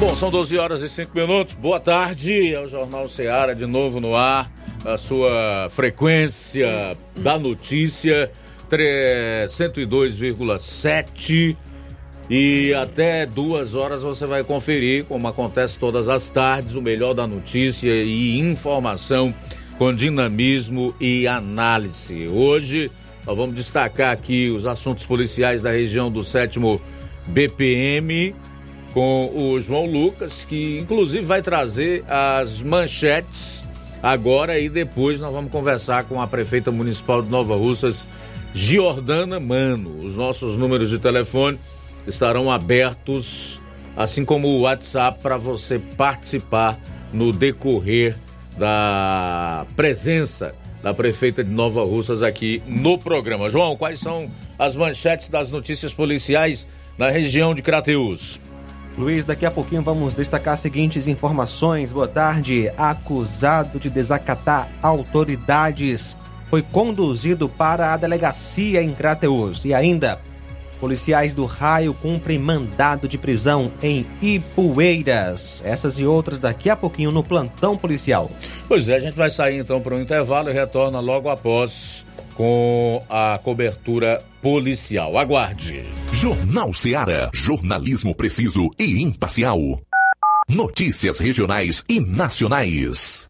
Bom, são 12 horas e 5 minutos. Boa tarde. É o Jornal Ceará de novo no ar. A sua frequência da notícia 102,7 e até duas horas você vai conferir, como acontece todas as tardes, o melhor da notícia e informação com dinamismo e análise. Hoje nós vamos destacar aqui os assuntos policiais da região do sétimo BPM com o João Lucas, que inclusive vai trazer as manchetes agora e depois nós vamos conversar com a prefeita municipal de Nova Russas, Giordana Mano. Os nossos números de telefone estarão abertos, assim como o WhatsApp, para você participar no decorrer da presença da prefeita de Nova Russas aqui no programa. João, quais são as manchetes das notícias policiais na região de Crateus? Luiz, daqui a pouquinho vamos destacar as seguintes informações. Boa tarde. Acusado de desacatar autoridades foi conduzido para a delegacia em Crateus. E ainda, policiais do raio cumprem mandado de prisão em Ipueiras. Essas e outras daqui a pouquinho no plantão policial. Pois é, a gente vai sair então para um intervalo e retorna logo após com a cobertura policial. Aguarde. Jornal Ceará. Jornalismo preciso e imparcial. Notícias regionais e nacionais.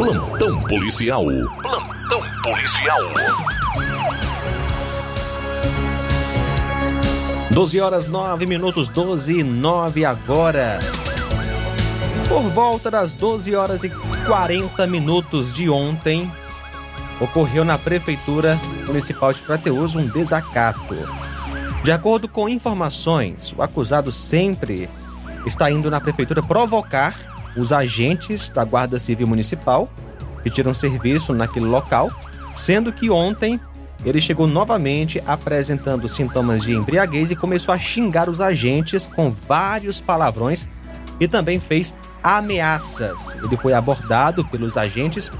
Plantão policial. Plantão policial. 12 horas 9 minutos, 12 e 9 agora. Por volta das 12 horas e 40 minutos de ontem, ocorreu na Prefeitura Municipal de Crateus um desacato. De acordo com informações, o acusado sempre está indo na Prefeitura provocar os agentes da Guarda Civil Municipal que tiram serviço naquele local, sendo que ontem ele chegou novamente apresentando sintomas de embriaguez e começou a xingar os agentes com vários palavrões e também fez ameaças. Ele foi abordado pelos agentes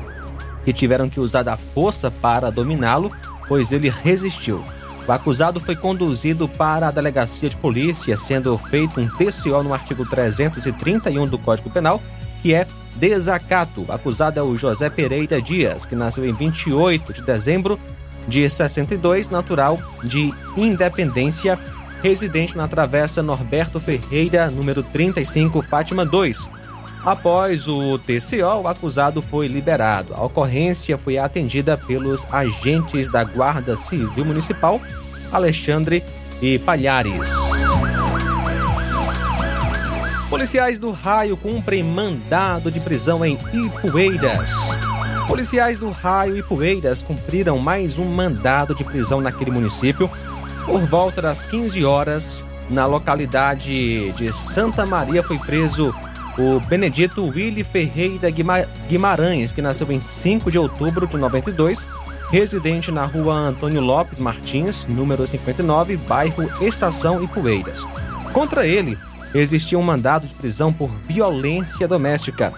que tiveram que usar da força para dominá-lo, pois ele resistiu. O acusado foi conduzido para a delegacia de polícia, sendo feito um TCO no artigo 331 do Código Penal, que é desacato. O acusado é o José Pereira Dias, que nasceu em 28 de dezembro de 62, natural de Independência, residente na Travessa Norberto Ferreira, número 35, Fátima 2. Após o TCO, o acusado foi liberado. A ocorrência foi atendida pelos agentes da Guarda Civil Municipal, Alexandre e Palhares. Policiais do Raio cumprem mandado de prisão em Ipueiras. Policiais do Raio e Poeiras cumpriram mais um mandado de prisão naquele município por volta das 15 horas. Na localidade de Santa Maria foi preso o Benedito Willy Ferreira Guimarães, que nasceu em 5 de outubro de 92, residente na rua Antônio Lopes Martins, número 59, bairro Estação Ipueiras. Contra ele, existia um mandado de prisão por violência doméstica.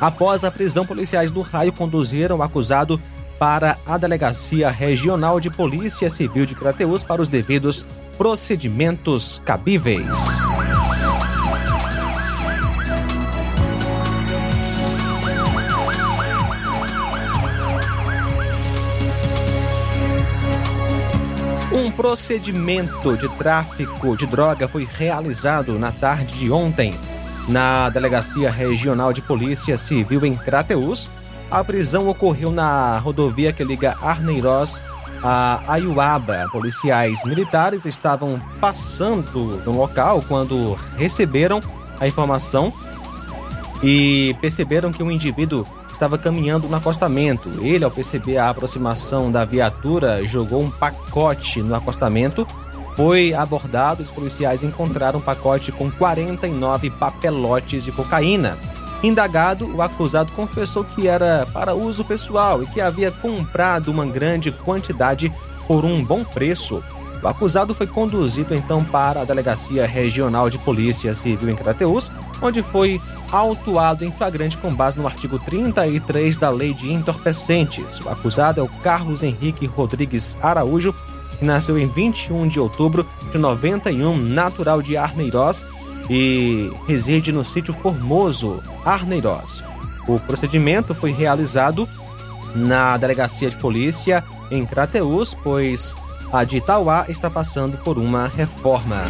Após a prisão, policiais do raio conduziram o acusado para a Delegacia Regional de Polícia Civil de Crateus para os devidos procedimentos cabíveis. Um procedimento de tráfico de droga foi realizado na tarde de ontem na Delegacia Regional de Polícia Civil em Crateus. A prisão ocorreu na rodovia que liga Arneiroz a Ayuaba. Policiais militares estavam passando no local quando receberam a informação e perceberam que um indivíduo estava caminhando no acostamento. Ele, ao perceber a aproximação da viatura, jogou um pacote no acostamento. Foi abordado, os policiais encontraram um pacote com 49 papelotes de cocaína. Indagado, o acusado confessou que era para uso pessoal e que havia comprado uma grande quantidade por um bom preço. O acusado foi conduzido então para a Delegacia Regional de Polícia Civil em Crateus, onde foi autuado em flagrante com base no artigo 33 da Lei de Entorpecentes. O acusado é o Carlos Henrique Rodrigues Araújo, que nasceu em 21 de outubro de 91, natural de Arneiroz e reside no sítio Formoso, Arneiroz. O procedimento foi realizado na Delegacia de Polícia em Crateus, pois a de Itauá está passando por uma reforma.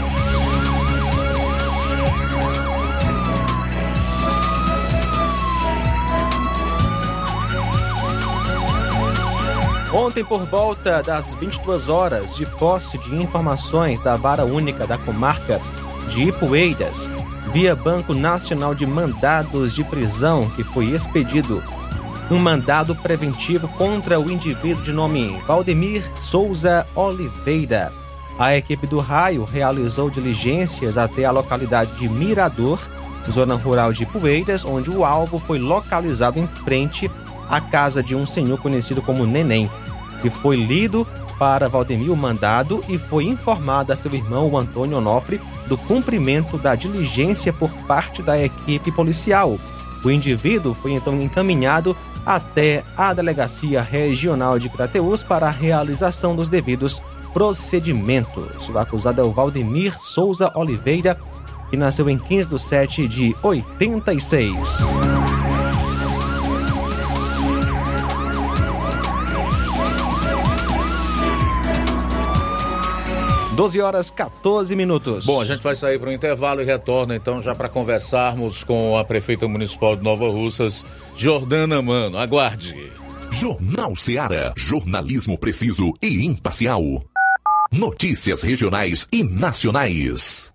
Ontem, por volta das 22 horas, de posse de informações da Vara Única da Comarca de Ipueiras, via Banco Nacional de Mandados de Prisão, que foi expedido um mandado preventivo contra o indivíduo de nome Valdemir Souza Oliveira. A equipe do Raio realizou diligências até a localidade de Mirador, zona rural de Poeiras, onde o alvo foi localizado em frente à casa de um senhor conhecido como Neném, que foi lido para Valdemir o mandado e foi informado a seu irmão, o Antônio Onofre, do cumprimento da diligência por parte da equipe policial. O indivíduo foi então encaminhado até a Delegacia Regional de Crateus para a realização dos devidos procedimentos. O acusado é o Valdemir Souza Oliveira, que nasceu em 15 de 7 de 86. 12 horas 14 minutos. Bom, a gente vai sair para o intervalo e retorna então já para conversarmos com a prefeita municipal de Nova Russas, Jordana Mano. Aguarde. Jornal Seara. Jornalismo preciso e imparcial. Notícias regionais e nacionais.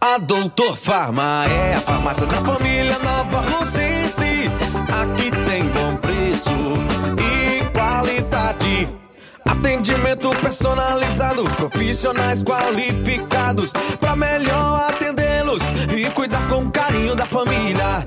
A Doutor Farma é a farmácia da família Nova Rosense. Aqui tem bom preço e qualidade. Atendimento personalizado, profissionais qualificados para melhor atendê-los e cuidar com carinho da família.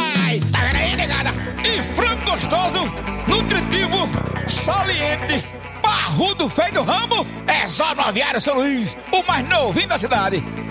gostoso, nutritivo, saliente, barrudo feio do ramo, é só no Aviário São Luís, o mais novinho da cidade.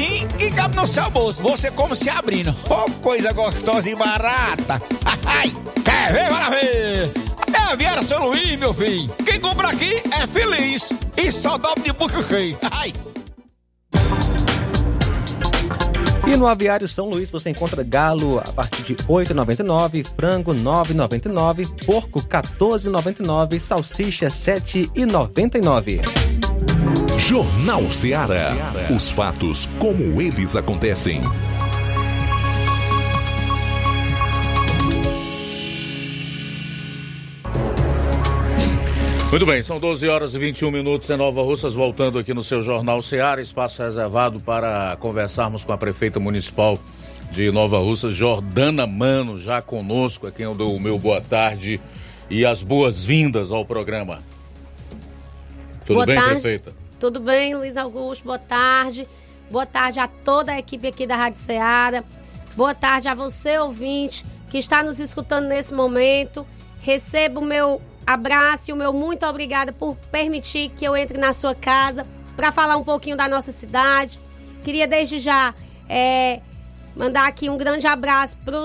precinho que cabe no seu bolso. Você como se abrindo. Oh, coisa gostosa e barata. Ai, quer ver, para ver? É a Viera São Luís, meu filho. Quem compra aqui é feliz. E só dobra de bucho cheio. Ai. E no Aviário São Luís você encontra galo a partir de R$ 8,99, frango R$ 9,99, porco R$ 14,99, salsicha R$ 7,99. Jornal Seara. Os fatos como eles acontecem. Muito bem, são 12 horas e 21 minutos em Nova Russas, voltando aqui no seu Jornal Seara, espaço reservado para conversarmos com a prefeita municipal de Nova Russas, Jordana Mano, já conosco, a quem eu dou o meu boa tarde e as boas-vindas ao programa. Tudo Boa bem, tarde. prefeita? Tudo bem, Luiz Augusto? Boa tarde. Boa tarde a toda a equipe aqui da Rádio Ceará. Boa tarde a você, ouvinte, que está nos escutando nesse momento. Receba o meu abraço e o meu muito obrigada por permitir que eu entre na sua casa para falar um pouquinho da nossa cidade. Queria desde já é, mandar aqui um grande abraço para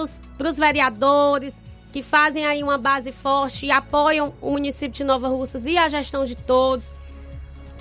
os vereadores que fazem aí uma base forte e apoiam o município de Nova Russas e a gestão de todos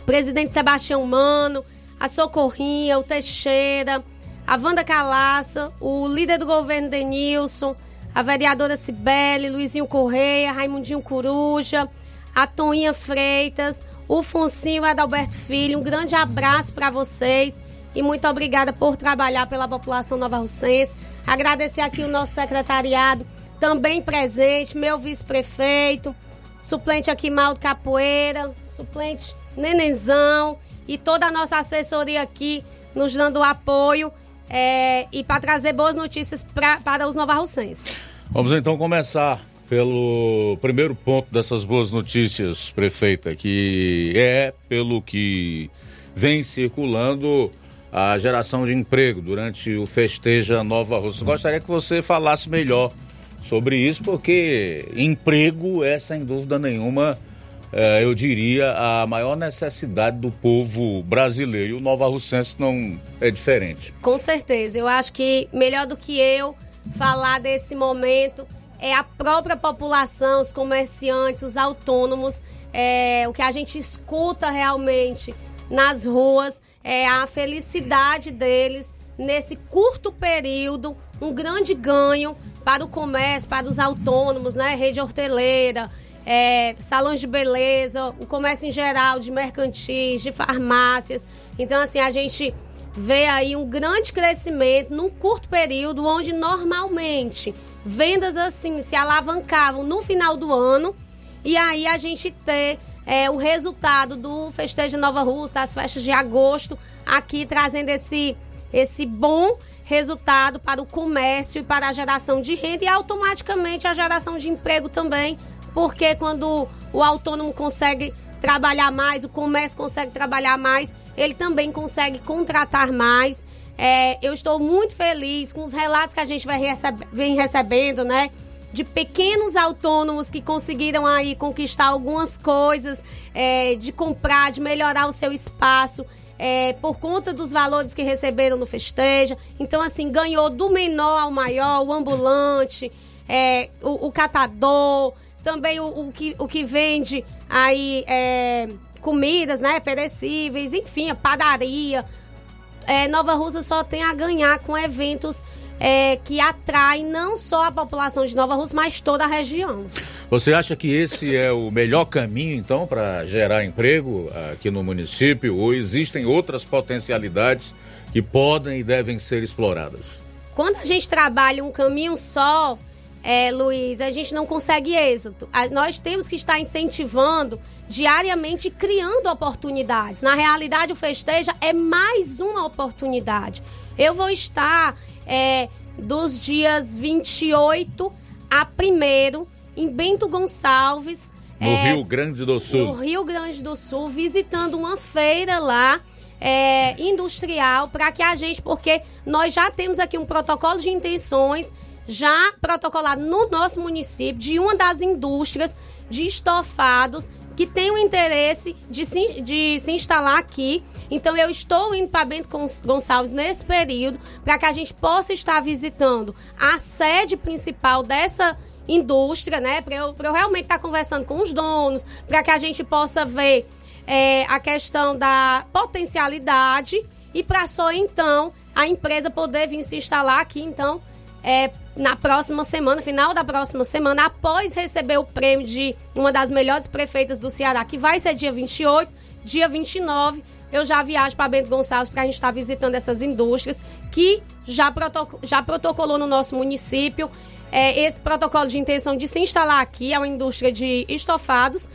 presidente Sebastião Mano, a Socorrinha, o Teixeira, a Wanda Calaça, o líder do governo Denilson, a vereadora Cibele, Luizinho Correia, Raimundinho Coruja, a Toninha Freitas, o Foncinho e o Adalberto Filho. Um grande abraço para vocês e muito obrigada por trabalhar pela população nova russense. Agradecer aqui o nosso secretariado, também presente, meu vice-prefeito, suplente aqui Maldo Capoeira, suplente Nenenzão e toda a nossa assessoria aqui nos dando apoio é, e para trazer boas notícias pra, para os novarrocenses. Vamos então começar pelo primeiro ponto dessas boas notícias, prefeita, que é pelo que vem circulando a geração de emprego durante o Festeja Nova Russa. Gostaria que você falasse melhor sobre isso, porque emprego é, sem dúvida nenhuma, é, eu diria, a maior necessidade do povo brasileiro. E o Nova Russense não é diferente. Com certeza. Eu acho que melhor do que eu falar desse momento é a própria população, os comerciantes, os autônomos, é, o que a gente escuta realmente nas ruas, é a felicidade deles nesse curto período, um grande ganho para o comércio, para os autônomos, né? Rede horteleira, é, salões de beleza, o comércio em geral, de mercantis, de farmácias. Então, assim, a gente vê aí um grande crescimento num curto período, onde normalmente vendas assim se alavancavam no final do ano, e aí a gente ter é, o resultado do Festejo Nova Russa, as festas de agosto, aqui trazendo esse, esse bom resultado para o comércio e para a geração de renda e automaticamente a geração de emprego também, porque quando o autônomo consegue trabalhar mais, o comércio consegue trabalhar mais, ele também consegue contratar mais. É, eu estou muito feliz com os relatos que a gente vem recebendo, né? De pequenos autônomos que conseguiram aí conquistar algumas coisas, é, de comprar, de melhorar o seu espaço. É, por conta dos valores que receberam no festeja. Então, assim, ganhou do menor ao maior, o ambulante, é, o, o catador, também o, o, que, o que vende aí é, comidas, né, perecíveis, enfim, a padaria. É, Nova Russa só tem a ganhar com eventos é, que atraem não só a população de Nova Russa, mas toda a região. Você acha que esse é o melhor caminho, então, para gerar emprego aqui no município? Ou existem outras potencialidades que podem e devem ser exploradas? Quando a gente trabalha um caminho só, é, Luiz, a gente não consegue êxito. A, nós temos que estar incentivando diariamente, criando oportunidades. Na realidade, o Festeja é mais uma oportunidade. Eu vou estar é, dos dias 28 a 1 em Bento Gonçalves. No é, Rio Grande do Sul. No Rio Grande do Sul, visitando uma feira lá. É, industrial para que a gente, porque nós já temos aqui um protocolo de intenções já protocolado no nosso município de uma das indústrias de estofados que tem o interesse de se, de se instalar aqui. Então, eu estou indo para Bento Gonçalves nesse período para que a gente possa estar visitando a sede principal dessa indústria, né? Para eu, eu realmente estar conversando com os donos, para que a gente possa ver é, a questão da potencialidade e para só então a empresa poder vir se instalar aqui, então, é, na próxima semana, final da próxima semana, após receber o prêmio de uma das melhores prefeitas do Ceará, que vai ser dia 28, dia 29, eu já viajo para Bento Gonçalves para a gente estar tá visitando essas indústrias que já, já protocolou no nosso município é, esse protocolo de intenção de se instalar aqui, é uma indústria de estofados.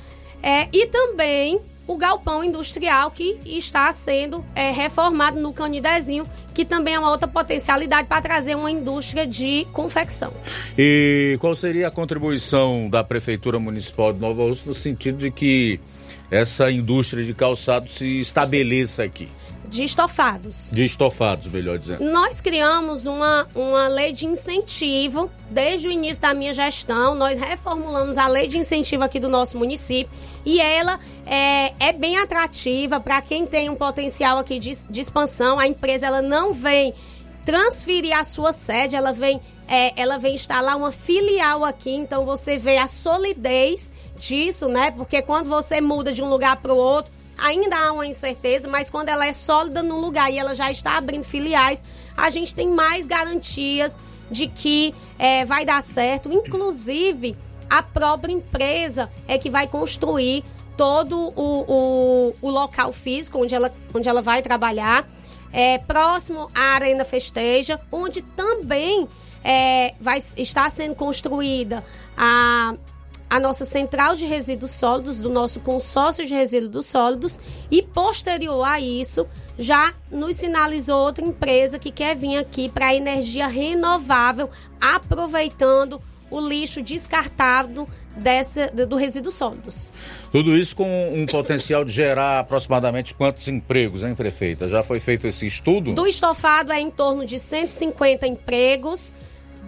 É, e também o galpão industrial que está sendo é, reformado no Canidezinho, que também é uma outra potencialidade para trazer uma indústria de confecção. E qual seria a contribuição da Prefeitura Municipal de Nova Rússia no sentido de que essa indústria de calçado se estabeleça aqui? De estofados. De estofados, melhor dizendo. Nós criamos uma, uma lei de incentivo desde o início da minha gestão. Nós reformulamos a lei de incentivo aqui do nosso município e ela é, é bem atrativa para quem tem um potencial aqui de, de, expansão. A empresa ela não vem transferir a sua sede, ela vem, é, ela vem instalar uma filial aqui. Então você vê a solidez disso, né? Porque quando você muda de um lugar para o outro ainda há uma incerteza, mas quando ela é sólida no lugar e ela já está abrindo filiais, a gente tem mais garantias de que é, vai dar certo. Inclusive, a própria empresa é que vai construir todo o, o, o local físico onde ela, onde ela vai trabalhar, é, próximo à Arena Festeja, onde também é, vai estar sendo construída a a nossa central de resíduos sólidos, do nosso consórcio de resíduos sólidos, e posterior a isso, já nos sinalizou outra empresa que quer vir aqui para energia renovável, aproveitando o lixo descartado dessa, do resíduos sólidos. Tudo isso com um potencial de gerar aproximadamente quantos empregos, hein, prefeita? Já foi feito esse estudo? Do estofado é em torno de 150 empregos,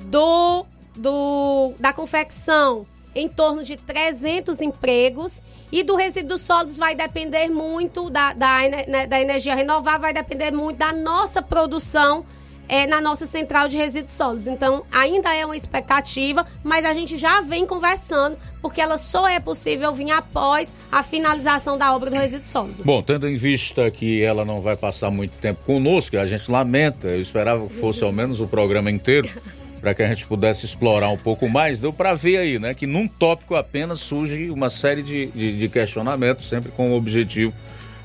do, do da confecção em torno de 300 empregos e do resíduo sólidos vai depender muito da, da, né, da energia renovável, vai depender muito da nossa produção é, na nossa central de resíduos sólidos. Então, ainda é uma expectativa, mas a gente já vem conversando, porque ela só é possível vir após a finalização da obra do resíduos sólidos. Bom, tendo em vista que ela não vai passar muito tempo conosco, a gente lamenta, eu esperava que fosse ao menos o programa inteiro. Para que a gente pudesse explorar um pouco mais, deu para ver aí, né, que num tópico apenas surge uma série de, de, de, questionamentos, sempre com o objetivo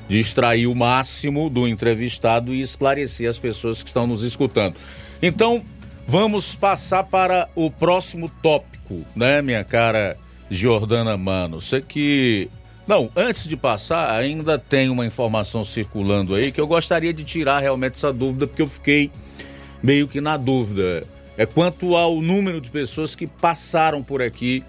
de extrair o máximo do entrevistado e esclarecer as pessoas que estão nos escutando. Então, vamos passar para o próximo tópico, né, minha cara Jordana Mano. Você que. Não, antes de passar, ainda tem uma informação circulando aí que eu gostaria de tirar realmente essa dúvida, porque eu fiquei meio que na dúvida é quanto ao número de pessoas que passaram por aqui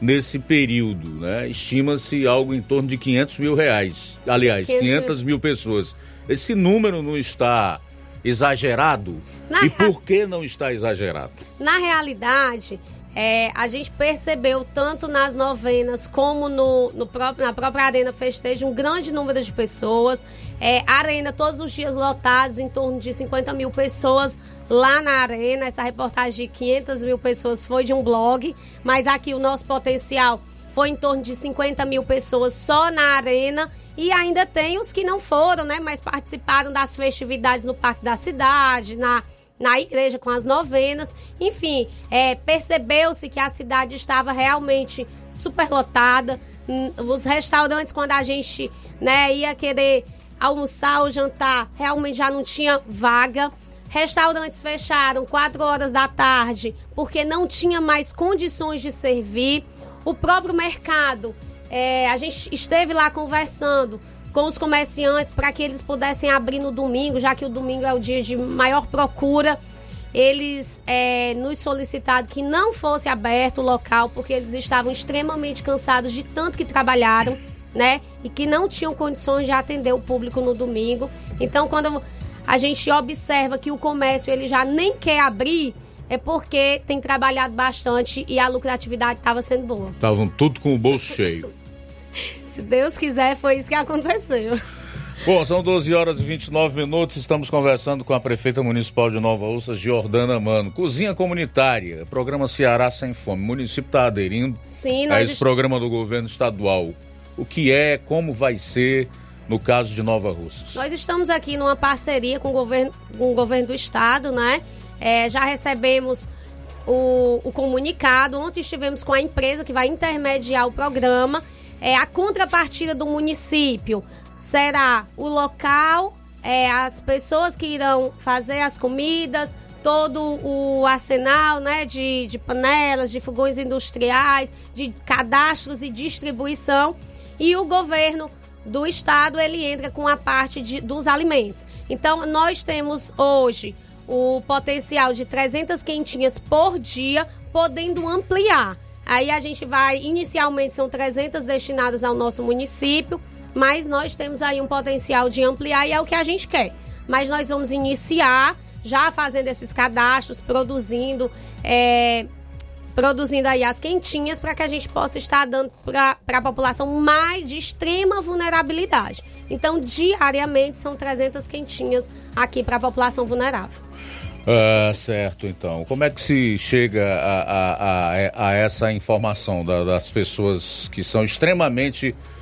nesse período, né? Estima-se algo em torno de 500 mil reais. Aliás, 500, 500 mil pessoas. Esse número não está exagerado? Na e por que não está exagerado? Na realidade, é, a gente percebeu tanto nas novenas como no, no próprio, na própria Arena Festejo um grande número de pessoas. É, arena todos os dias lotados, em torno de 50 mil pessoas lá na Arena. Essa reportagem de 500 mil pessoas foi de um blog, mas aqui o nosso potencial foi em torno de 50 mil pessoas só na Arena. E ainda tem os que não foram, né? Mas participaram das festividades no Parque da Cidade, na na igreja com as novenas. Enfim, é, percebeu-se que a cidade estava realmente superlotada. Hum, os restaurantes, quando a gente né, ia querer almoçar ou jantar, realmente já não tinha vaga. Restaurantes fecharam 4 horas da tarde porque não tinha mais condições de servir. O próprio mercado, é, a gente esteve lá conversando com os comerciantes para que eles pudessem abrir no domingo, já que o domingo é o dia de maior procura. Eles é, nos solicitaram que não fosse aberto o local, porque eles estavam extremamente cansados de tanto que trabalharam, né? E que não tinham condições de atender o público no domingo. Então, quando a gente observa que o comércio ele já nem quer abrir, é porque tem trabalhado bastante e a lucratividade estava sendo boa. Estavam tudo com o bolso cheio. Se Deus quiser, foi isso que aconteceu. Bom, são 12 horas e 29 minutos. Estamos conversando com a prefeita municipal de Nova Ursa, Jordana Mano. Cozinha comunitária, programa Ceará Sem Fome. O município está aderindo Sim, a esse est... programa do governo estadual. O que é, como vai ser no caso de Nova Russas? Nós estamos aqui numa parceria com o governo, com o governo do estado, né? É, já recebemos o, o comunicado. Ontem estivemos com a empresa que vai intermediar o programa é, a contrapartida do município será o local, é, as pessoas que irão fazer as comidas, todo o arsenal né, de, de panelas, de fogões industriais, de cadastros e distribuição. e o governo do estado ele entra com a parte de, dos alimentos. Então nós temos hoje o potencial de 300 quentinhas por dia, podendo ampliar. Aí a gente vai, inicialmente são 300 destinadas ao nosso município, mas nós temos aí um potencial de ampliar e é o que a gente quer. Mas nós vamos iniciar já fazendo esses cadastros, produzindo, é, produzindo aí as quentinhas para que a gente possa estar dando para a população mais de extrema vulnerabilidade. Então, diariamente são 300 quentinhas aqui para a população vulnerável. Ah, certo, então. Como é que se chega a, a, a, a essa informação da, das pessoas que são extremamente vulneráveis?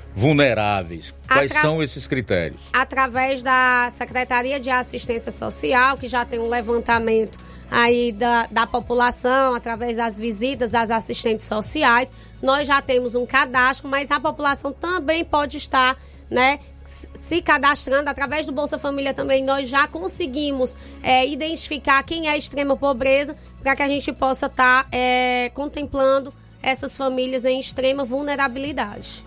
Quais Atra- são esses critérios? através da Secretaria de Assistência Social, que já tem um levantamento aí da, da população, através das visitas às assistentes sociais. Nós já temos um cadastro, mas a população também pode estar, né? Se cadastrando através do Bolsa Família também, nós já conseguimos é, identificar quem é extrema pobreza para que a gente possa estar é, contemplando essas famílias em extrema vulnerabilidade.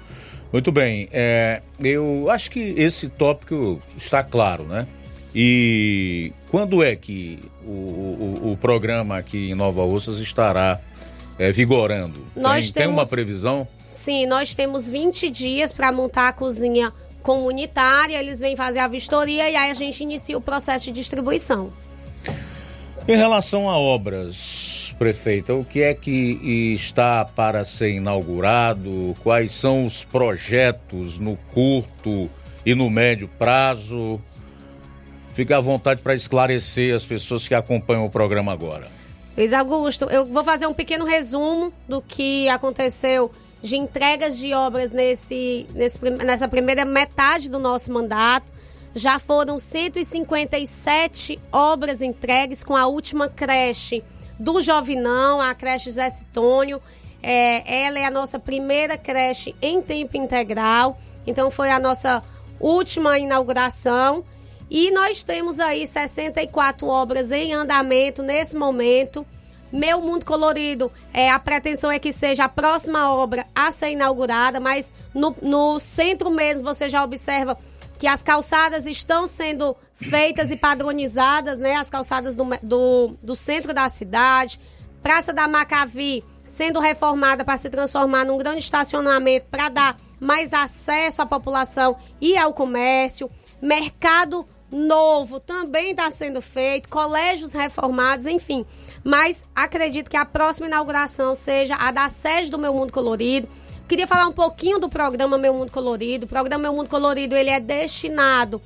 Muito bem, é, eu acho que esse tópico está claro, né? E quando é que o, o, o programa aqui em Nova Russas estará é, vigorando? Nós tem, tem uma temos- previsão? Sim, nós temos 20 dias para montar a cozinha comunitária, eles vêm fazer a vistoria e aí a gente inicia o processo de distribuição. Em relação a obras, prefeita, o que é que está para ser inaugurado? Quais são os projetos no curto e no médio prazo? Fique à vontade para esclarecer as pessoas que acompanham o programa agora. Luiz Augusto, eu vou fazer um pequeno resumo do que aconteceu de entregas de obras nesse, nesse nessa primeira metade do nosso mandato. Já foram 157 obras entregues com a última creche do Jovinão, a creche Zé Citônio. É, ela é a nossa primeira creche em tempo integral. Então foi a nossa última inauguração. E nós temos aí 64 obras em andamento nesse momento. Meu Mundo Colorido, é, a pretensão é que seja a próxima obra a ser inaugurada, mas no, no centro mesmo você já observa que as calçadas estão sendo feitas e padronizadas, né? As calçadas do, do, do centro da cidade. Praça da Macavi sendo reformada para se transformar num grande estacionamento para dar mais acesso à população e ao comércio. Mercado novo também está sendo feito, colégios reformados, enfim. Mas acredito que a próxima inauguração seja a da sede do Meu Mundo Colorido. Queria falar um pouquinho do programa Meu Mundo Colorido. O programa Meu Mundo Colorido ele é destinado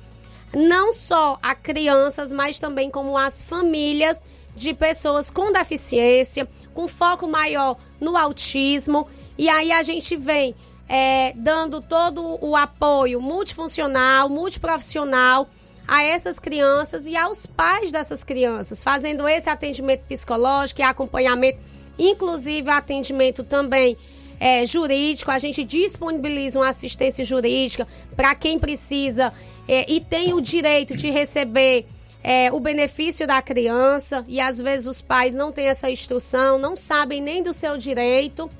não só a crianças, mas também como as famílias de pessoas com deficiência, com foco maior no autismo. E aí a gente vem é, dando todo o apoio multifuncional, multiprofissional a essas crianças e aos pais dessas crianças, fazendo esse atendimento psicológico e acompanhamento, inclusive atendimento também é, jurídico. A gente disponibiliza uma assistência jurídica para quem precisa é, e tem o direito de receber é, o benefício da criança e às vezes os pais não têm essa instrução, não sabem nem do seu direito.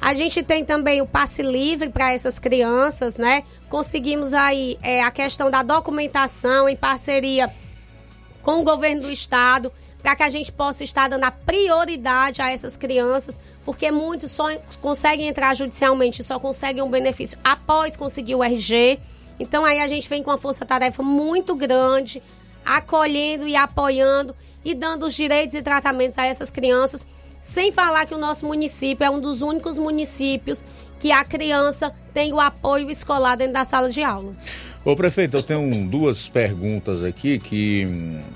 A gente tem também o passe livre para essas crianças, né? Conseguimos aí é, a questão da documentação em parceria com o governo do estado, para que a gente possa estar dando a prioridade a essas crianças, porque muitos só conseguem entrar judicialmente, só conseguem um benefício após conseguir o RG. Então aí a gente vem com uma força-tarefa muito grande, acolhendo e apoiando e dando os direitos e tratamentos a essas crianças, sem falar que o nosso município é um dos únicos municípios que a criança tem o apoio escolar dentro da sala de aula. Ô prefeito, eu tenho duas perguntas aqui que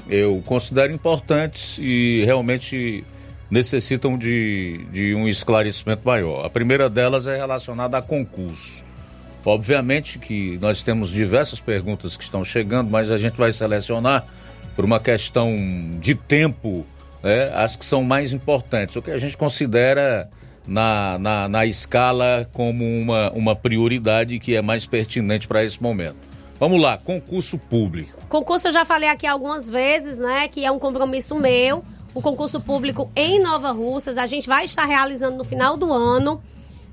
eu considero importantes e realmente necessitam de, de um esclarecimento maior. A primeira delas é relacionada a concurso. Obviamente que nós temos diversas perguntas que estão chegando, mas a gente vai selecionar por uma questão de tempo né, as que são mais importantes, o que a gente considera na, na, na escala como uma, uma prioridade que é mais pertinente para esse momento. Vamos lá, concurso público. Concurso eu já falei aqui algumas vezes, né? Que é um compromisso meu. O concurso público em Nova Russas, a gente vai estar realizando no final do ano.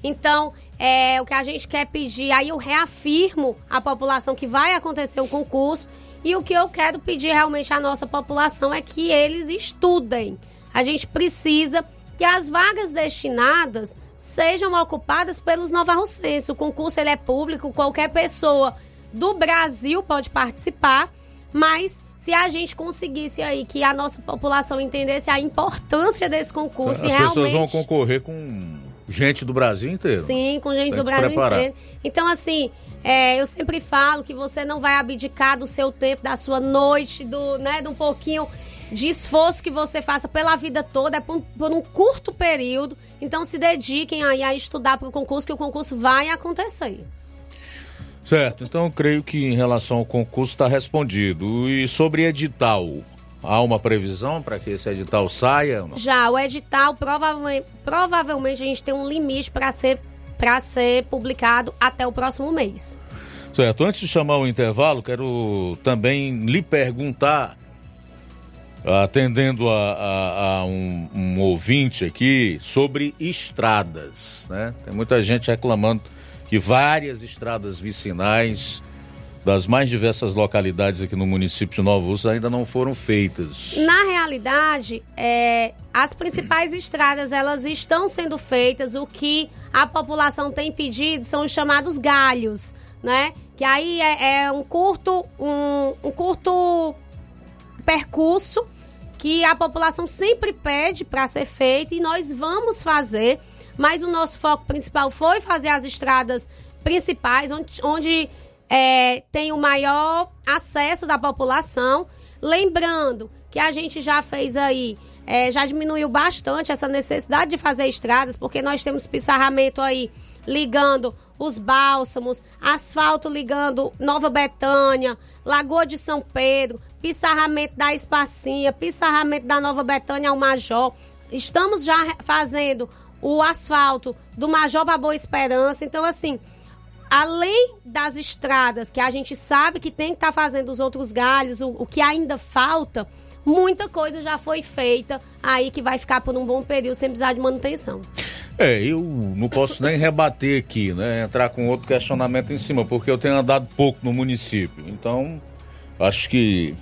Então, é o que a gente quer pedir, aí eu reafirmo à população que vai acontecer o concurso e o que eu quero pedir realmente à nossa população é que eles estudem. A gente precisa que as vagas destinadas sejam ocupadas pelos novarrocenses. O concurso ele é público, qualquer pessoa do Brasil pode participar, mas se a gente conseguisse aí que a nossa população entendesse a importância desse concurso As e pessoas realmente vão concorrer com gente do Brasil inteiro. Sim, com gente Tem do Brasil preparar. inteiro. Então, assim, é, eu sempre falo que você não vai abdicar do seu tempo, da sua noite, do, né, de um pouquinho de esforço que você faça pela vida toda, é por, por um curto período. Então, se dediquem aí a estudar para o concurso, que o concurso vai acontecer. Certo, então creio que em relação ao concurso está respondido. E sobre edital, há uma previsão para que esse edital saia? Já, o edital, provavelmente, provavelmente a gente tem um limite para ser, pra ser publicado até o próximo mês. Certo, antes de chamar o intervalo, quero também lhe perguntar, atendendo a, a- a um, um ouvinte aqui, sobre estradas. Né? Tem muita gente reclamando que várias estradas vicinais das mais diversas localidades aqui no município de Nova Rússia ainda não foram feitas. Na realidade, é, as principais estradas elas estão sendo feitas. O que a população tem pedido são os chamados galhos, né? Que aí é, é um curto, um, um curto percurso que a população sempre pede para ser feito e nós vamos fazer. Mas o nosso foco principal foi fazer as estradas principais, onde, onde é, tem o maior acesso da população. Lembrando que a gente já fez aí, é, já diminuiu bastante essa necessidade de fazer estradas, porque nós temos pissarramento aí ligando os bálsamos, asfalto ligando Nova Betânia, Lagoa de São Pedro, pissarramento da Espacinha, pissarramento da Nova Betânia ao Major. Estamos já fazendo o asfalto do Major para Boa Esperança. Então, assim, além das estradas que a gente sabe que tem que estar fazendo os outros galhos, o, o que ainda falta, muita coisa já foi feita aí que vai ficar por um bom período sem precisar de manutenção. É, eu não posso nem rebater aqui, né? Entrar com outro questionamento em cima, porque eu tenho andado pouco no município. Então, acho que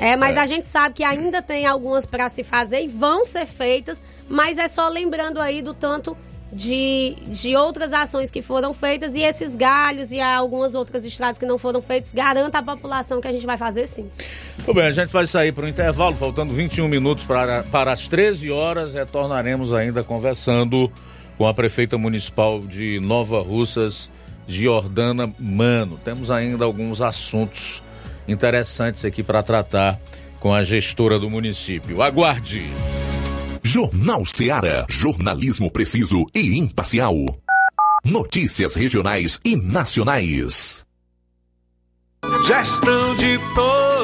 É, mas a gente sabe que ainda tem algumas para se fazer e vão ser feitas, mas é só lembrando aí do tanto de, de outras ações que foram feitas e esses galhos e algumas outras estradas que não foram feitas, garanta à população que a gente vai fazer sim. Tudo bem, a gente vai sair para o intervalo, faltando 21 minutos para, para as 13 horas. Retornaremos ainda conversando com a prefeita municipal de Nova Russas, Giordana Mano. Temos ainda alguns assuntos interessantes aqui para tratar com a gestora do município. Aguarde! Jornal Seara. Jornalismo preciso e imparcial. Notícias regionais e nacionais. Gestão de todos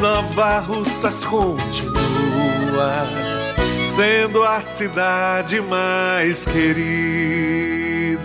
Nova Russas continua sendo a cidade mais querida.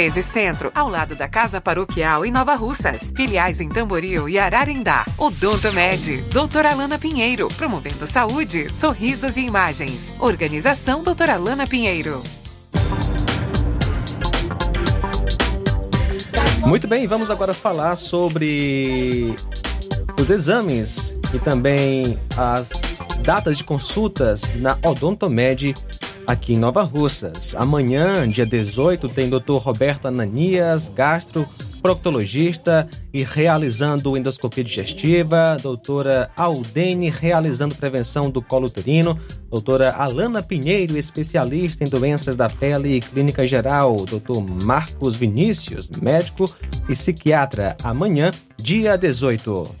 1213 Centro, ao lado da Casa Paroquial em Nova Russas. Filiais em Tamboril e Ararindá. Odonto Med, doutora Alana Pinheiro, promovendo saúde, sorrisos e imagens. Organização doutora Alana Pinheiro. Muito bem, vamos agora falar sobre os exames e também as datas de consultas na Odontomed aqui em Nova Russas. Amanhã, dia 18, tem Dr. Roberto Ananias, gastro proctologista e realizando endoscopia digestiva, doutora Aldene realizando prevenção do colo uterino, doutora Alana Pinheiro, especialista em doenças da pele e clínica geral, doutor Marcos Vinícius, médico e psiquiatra, amanhã, dia 18.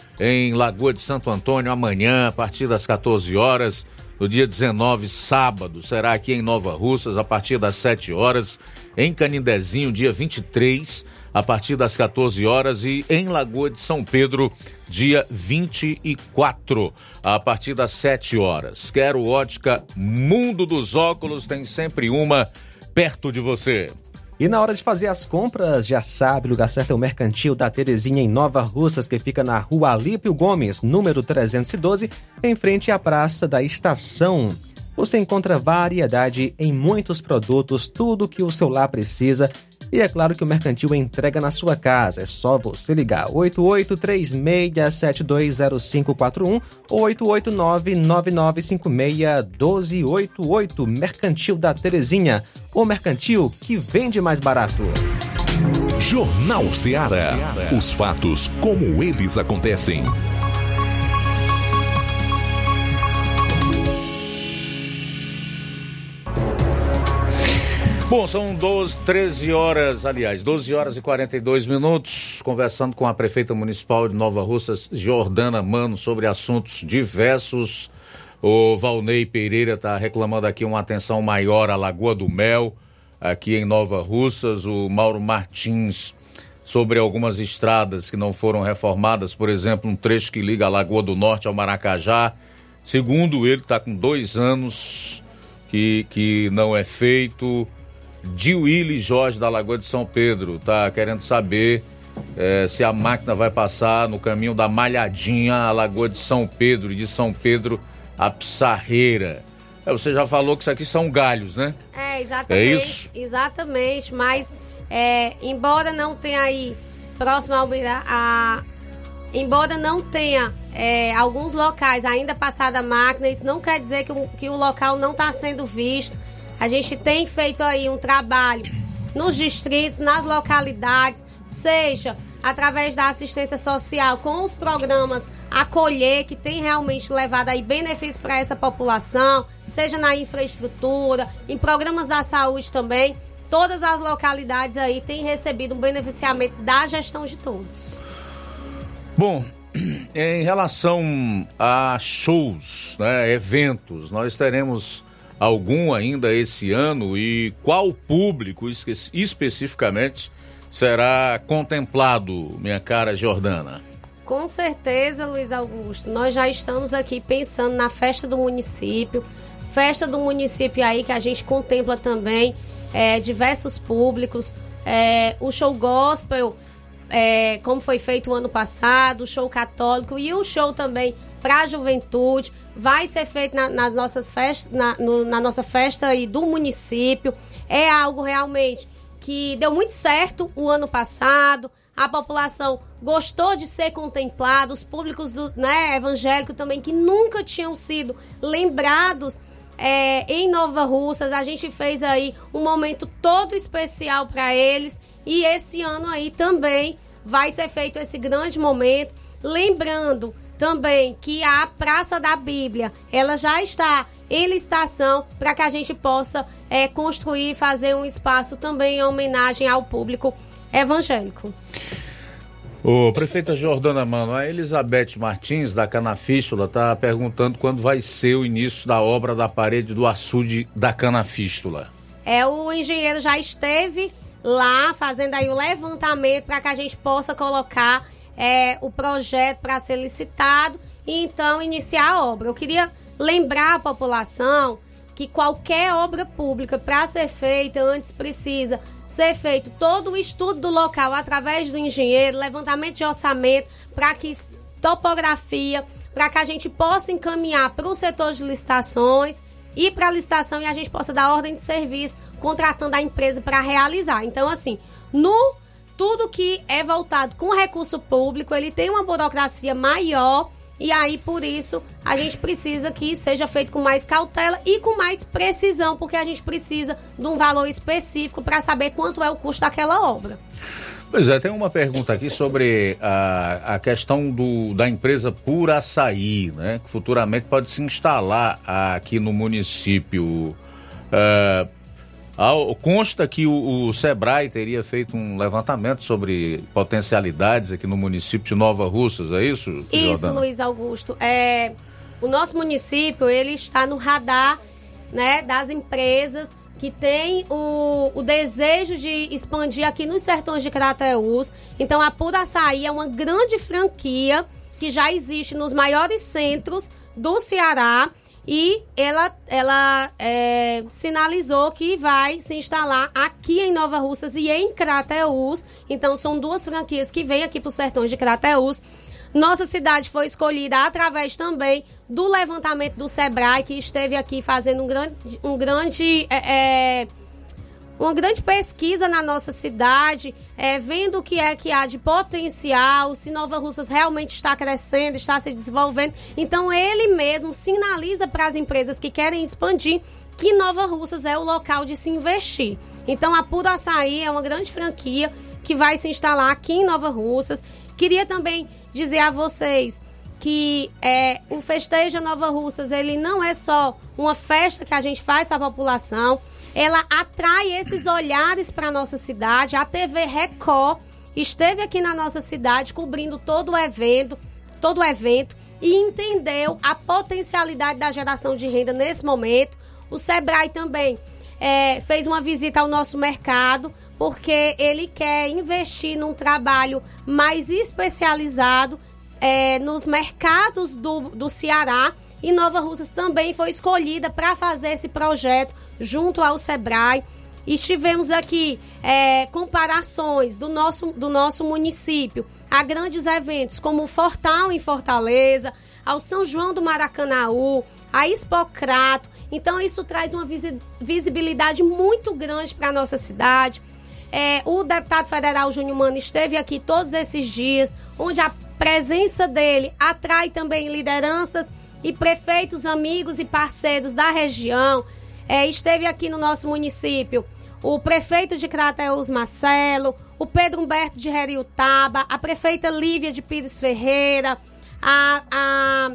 em Lagoa de Santo Antônio amanhã, a partir das 14 horas. No dia 19, sábado, será aqui em Nova Russas, a partir das 7 horas. Em Canindezinho, dia 23, a partir das 14 horas. E em Lagoa de São Pedro, dia 24, a partir das 7 horas. Quero ótica Mundo dos Óculos, tem sempre uma perto de você. E na hora de fazer as compras, já sabe, o lugar certo é o Mercantil da Terezinha em Nova Russas, que fica na rua Alípio Gomes, número 312, em frente à Praça da Estação. Você encontra variedade em muitos produtos, tudo que o seu lar precisa. E é claro que o Mercantil entrega na sua casa. É só você ligar 8836720541 ou 88999561288. Mercantil da Terezinha. O mercantil que vende mais barato. Jornal Ceará. Os fatos como eles acontecem. Bom, são 12, 13 horas, aliás, 12 horas e 42 minutos, conversando com a prefeita municipal de Nova Russas, Jordana Mano, sobre assuntos diversos. O Valnei Pereira está reclamando aqui uma atenção maior à Lagoa do Mel, aqui em Nova Russas. O Mauro Martins, sobre algumas estradas que não foram reformadas, por exemplo, um trecho que liga a Lagoa do Norte ao Maracajá. Segundo ele, está com dois anos que, que não é feito. De Willy Jorge da Lagoa de São Pedro tá querendo saber é, se a máquina vai passar no caminho da Malhadinha à Lagoa de São Pedro e de São Pedro a Pissarreira. É, você já falou que isso aqui são galhos, né? É, exatamente. É isso? Exatamente, mas é, embora não tenha aí próximo ao a, embora não tenha é, alguns locais ainda passada a máquina, isso não quer dizer que, o, que o local não está sendo visto a gente tem feito aí um trabalho nos distritos, nas localidades, seja através da assistência social com os programas acolher que tem realmente levado aí benefícios para essa população, seja na infraestrutura, em programas da saúde também. Todas as localidades aí têm recebido um beneficiamento da gestão de todos. Bom, em relação a shows, né, eventos, nós teremos algum ainda esse ano e qual público espe especificamente será contemplado, minha cara Jordana? Com certeza, Luiz Augusto. Nós já estamos aqui pensando na festa do município. Festa do município aí que a gente contempla também é, diversos públicos. É, o show gospel, é, como foi feito o ano passado, o show católico e o show também para a juventude vai ser feito na, nas nossas festas, na, no, na nossa festa aí do município. É algo realmente que deu muito certo o ano passado. A população gostou de ser contemplada, os públicos do né, evangélico também que nunca tinham sido lembrados é, em Nova Russas. A gente fez aí um momento todo especial para eles e esse ano aí também vai ser feito esse grande momento. Lembrando também que a Praça da Bíblia, ela já está em licitação para que a gente possa é, construir e fazer um espaço também em homenagem ao público evangélico. O prefeita Jordana Mano, a Elizabeth Martins, da Canafístula, está perguntando quando vai ser o início da obra da parede do açude da Canafístula. É, o engenheiro já esteve lá fazendo aí o levantamento para que a gente possa colocar é, o projeto para ser licitado e então iniciar a obra. Eu queria lembrar a população que qualquer obra pública para ser feita antes precisa ser feito todo o estudo do local através do engenheiro, levantamento de orçamento, para que topografia, para que a gente possa encaminhar para o setor de licitações e para a licitação e a gente possa dar ordem de serviço contratando a empresa para realizar. Então, assim, no tudo que é voltado com recurso público, ele tem uma burocracia maior e aí por isso a gente precisa que seja feito com mais cautela e com mais precisão, porque a gente precisa de um valor específico para saber quanto é o custo daquela obra. Pois é, tem uma pergunta aqui sobre a, a questão do, da empresa Pura Açaí, né? Que futuramente pode se instalar aqui no município. Uh, consta que o, o, Sebrae teria feito um levantamento sobre potencialidades aqui no município de Nova Russas, é isso? Isso, Jordana? Luiz Augusto. É, o nosso município ele está no radar né, das empresas que tem o, o desejo de expandir aqui nos sertões de Crateús. Então, a Pura Açaí é uma grande franquia que já existe nos maiores centros do Ceará e ela, ela é, sinalizou que vai se instalar aqui em Nova Russas e em Crateús. Então, são duas franquias que vêm aqui para os sertões de Crateús. Nossa cidade foi escolhida através também do levantamento do Sebrae, que esteve aqui fazendo um grande, um grande é, é, uma grande pesquisa na nossa cidade, é, vendo o que é que há de potencial, se Nova Russas realmente está crescendo, está se desenvolvendo. Então ele mesmo sinaliza para as empresas que querem expandir que Nova Russas é o local de se investir. Então a Puro Açaí é uma grande franquia que vai se instalar aqui em Nova Russas. Queria também dizer a vocês que é, o Festeja Nova Russas ele não é só uma festa que a gente faz para a população, ela atrai esses olhares para nossa cidade. A TV Record esteve aqui na nossa cidade cobrindo todo o evento, todo o evento e entendeu a potencialidade da geração de renda nesse momento. O Sebrae também é, fez uma visita ao nosso mercado porque ele quer investir num trabalho mais especializado é, nos mercados do, do Ceará e Nova Russas também foi escolhida para fazer esse projeto junto ao Sebrae. Estivemos aqui é, comparações do nosso, do nosso município a grandes eventos como o Fortal em Fortaleza, ao São João do Maracanaú, a Expocrato. Então, isso traz uma visibilidade muito grande para a nossa cidade. É, o deputado federal Júnior Mano esteve aqui todos esses dias, onde a presença dele atrai também lideranças e prefeitos amigos e parceiros da região. É, esteve aqui no nosso município o prefeito de Crateus Marcelo, o Pedro Humberto de Heriutaba, a prefeita Lívia de Pires Ferreira, a, a,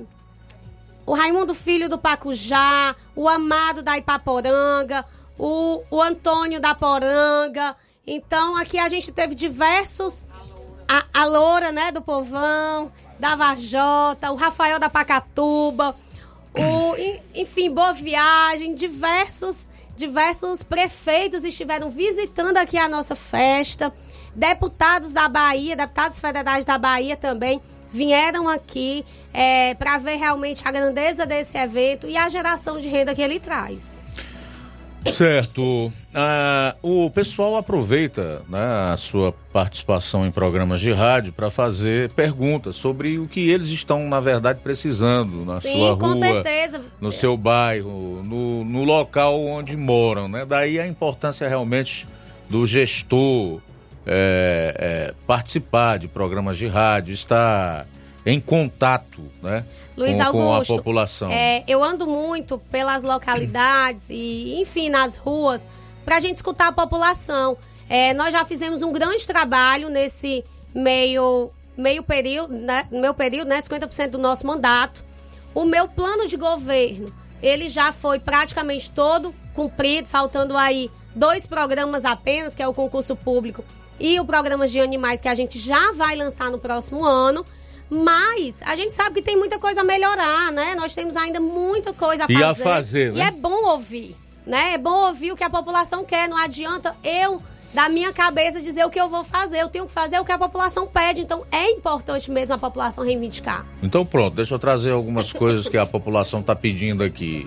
o Raimundo Filho do Pacujá, o Amado da Ipaporanga, o, o Antônio da Poranga. Então, aqui a gente teve diversos. A, a Loura, né, do Povão da Vajota, o Rafael da Pacatuba, o, enfim, Boa Viagem, diversos, diversos prefeitos estiveram visitando aqui a nossa festa. Deputados da Bahia, deputados federais da Bahia também vieram aqui é, para ver realmente a grandeza desse evento e a geração de renda que ele traz. Certo. Ah, o pessoal aproveita né, a sua participação em programas de rádio para fazer perguntas sobre o que eles estão, na verdade, precisando na Sim, sua rua, certeza. no seu bairro, no, no local onde moram. Né? Daí a importância realmente do gestor é, é, participar de programas de rádio, estar em contato, né? Luiz com, Augusto, com a população. É, eu ando muito pelas localidades e, enfim, nas ruas, para a gente escutar a população. É, nós já fizemos um grande trabalho nesse meio meio período, né, no meu período, né, 50% do nosso mandato. O meu plano de governo, ele já foi praticamente todo cumprido, faltando aí dois programas apenas, que é o concurso público e o programa de animais que a gente já vai lançar no próximo ano. Mas a gente sabe que tem muita coisa a melhorar, né? Nós temos ainda muita coisa a E fazer. a fazer, né? E é bom ouvir, né? É bom ouvir o que a população quer. Não adianta eu, da minha cabeça, dizer o que eu vou fazer. Eu tenho que fazer o que a população pede. Então é importante mesmo a população reivindicar. Então pronto, deixa eu trazer algumas coisas que a população está pedindo aqui.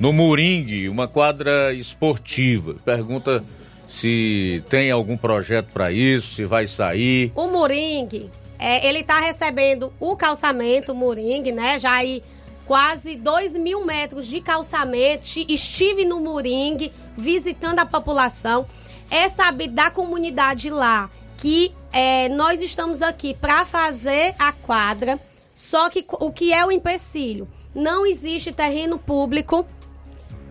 No Moringue, uma quadra esportiva. Pergunta se tem algum projeto para isso, se vai sair. O Moringue, é, ele tá recebendo o calçamento, o né? Já aí quase 2 mil metros de calçamento. Estive no Moringue visitando a população. É saber da comunidade lá que é, nós estamos aqui para fazer a quadra. Só que o que é o empecilho? Não existe terreno público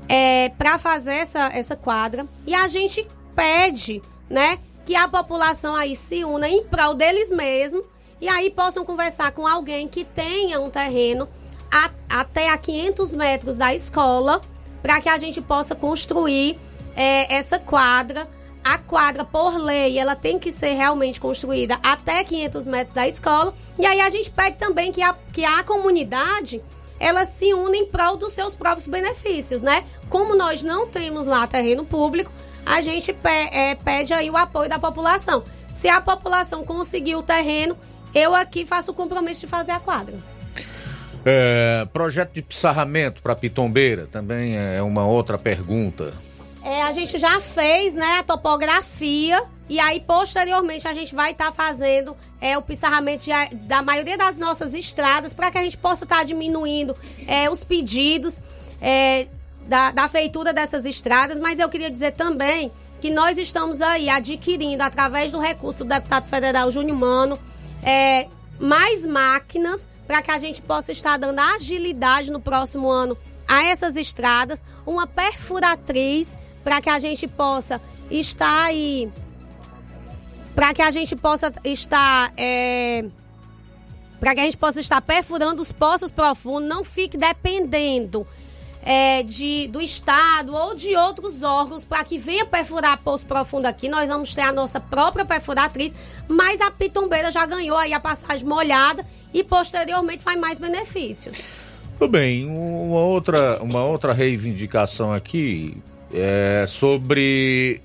é, para fazer essa, essa quadra. E a gente pede, né, que a população aí se una em prol deles mesmos e aí possam conversar com alguém que tenha um terreno a- até a 500 metros da escola para que a gente possa construir é, essa quadra. A quadra, por lei, ela tem que ser realmente construída até 500 metros da escola. E aí a gente pede também que a, que a comunidade ela se une em prol dos seus próprios benefícios, né? Como nós não temos lá terreno público, a gente é, pede aí o apoio da população. Se a população conseguir o terreno, eu aqui faço o compromisso de fazer a quadra. É, projeto de pissarramento para Pitombeira também é uma outra pergunta. É, a gente já fez, né, a topografia e aí posteriormente a gente vai estar fazendo é, o pissarramento de- da maioria das nossas estradas para que a gente possa estar diminuindo é, os pedidos é, da, da feitura dessas estradas. Mas eu queria dizer também que nós estamos aí adquirindo através do recurso do deputado federal Júnior Mano é, mais máquinas para que a gente possa estar dando agilidade no próximo ano a essas estradas, uma perfuratriz para que a gente possa estar aí, para que a gente possa estar, é, para que a gente possa estar perfurando os poços profundos, não fique dependendo é, de, do Estado ou de outros órgãos para que venha perfurar poço profundo aqui. Nós vamos ter a nossa própria perfuratriz, mas a Pitombeira já ganhou aí a passagem molhada e posteriormente faz mais benefícios. Tudo bem, uma outra, uma outra reivindicação aqui é sobre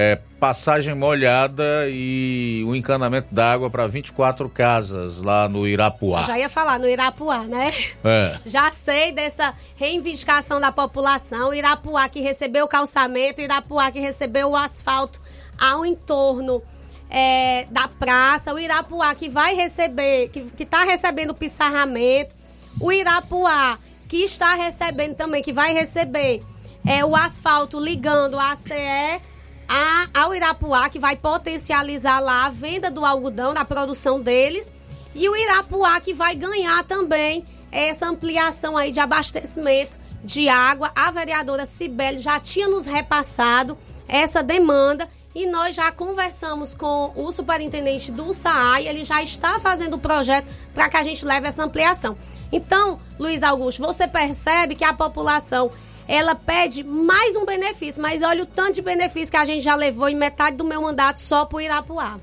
é, passagem molhada e o encanamento d'água para 24 casas lá no Irapuá. Já ia falar no Irapuá, né? É. Já sei dessa reivindicação da população. Irapuá que recebeu o calçamento, Irapuá que recebeu o asfalto ao entorno é, da praça, o Irapuá que vai receber, que está recebendo o pissarramento, o Irapuá que está recebendo também, que vai receber é, o asfalto ligando a ACE a, ao Irapuá, que vai potencializar lá a venda do algodão, da produção deles. E o Irapuá que vai ganhar também essa ampliação aí de abastecimento de água. A vereadora Cibele já tinha nos repassado essa demanda e nós já conversamos com o superintendente do SAAI, ele já está fazendo o projeto para que a gente leve essa ampliação. Então, Luiz Augusto, você percebe que a população ela pede mais um benefício, mas olha o tanto de benefício que a gente já levou em metade do meu mandato só pro Irapuá.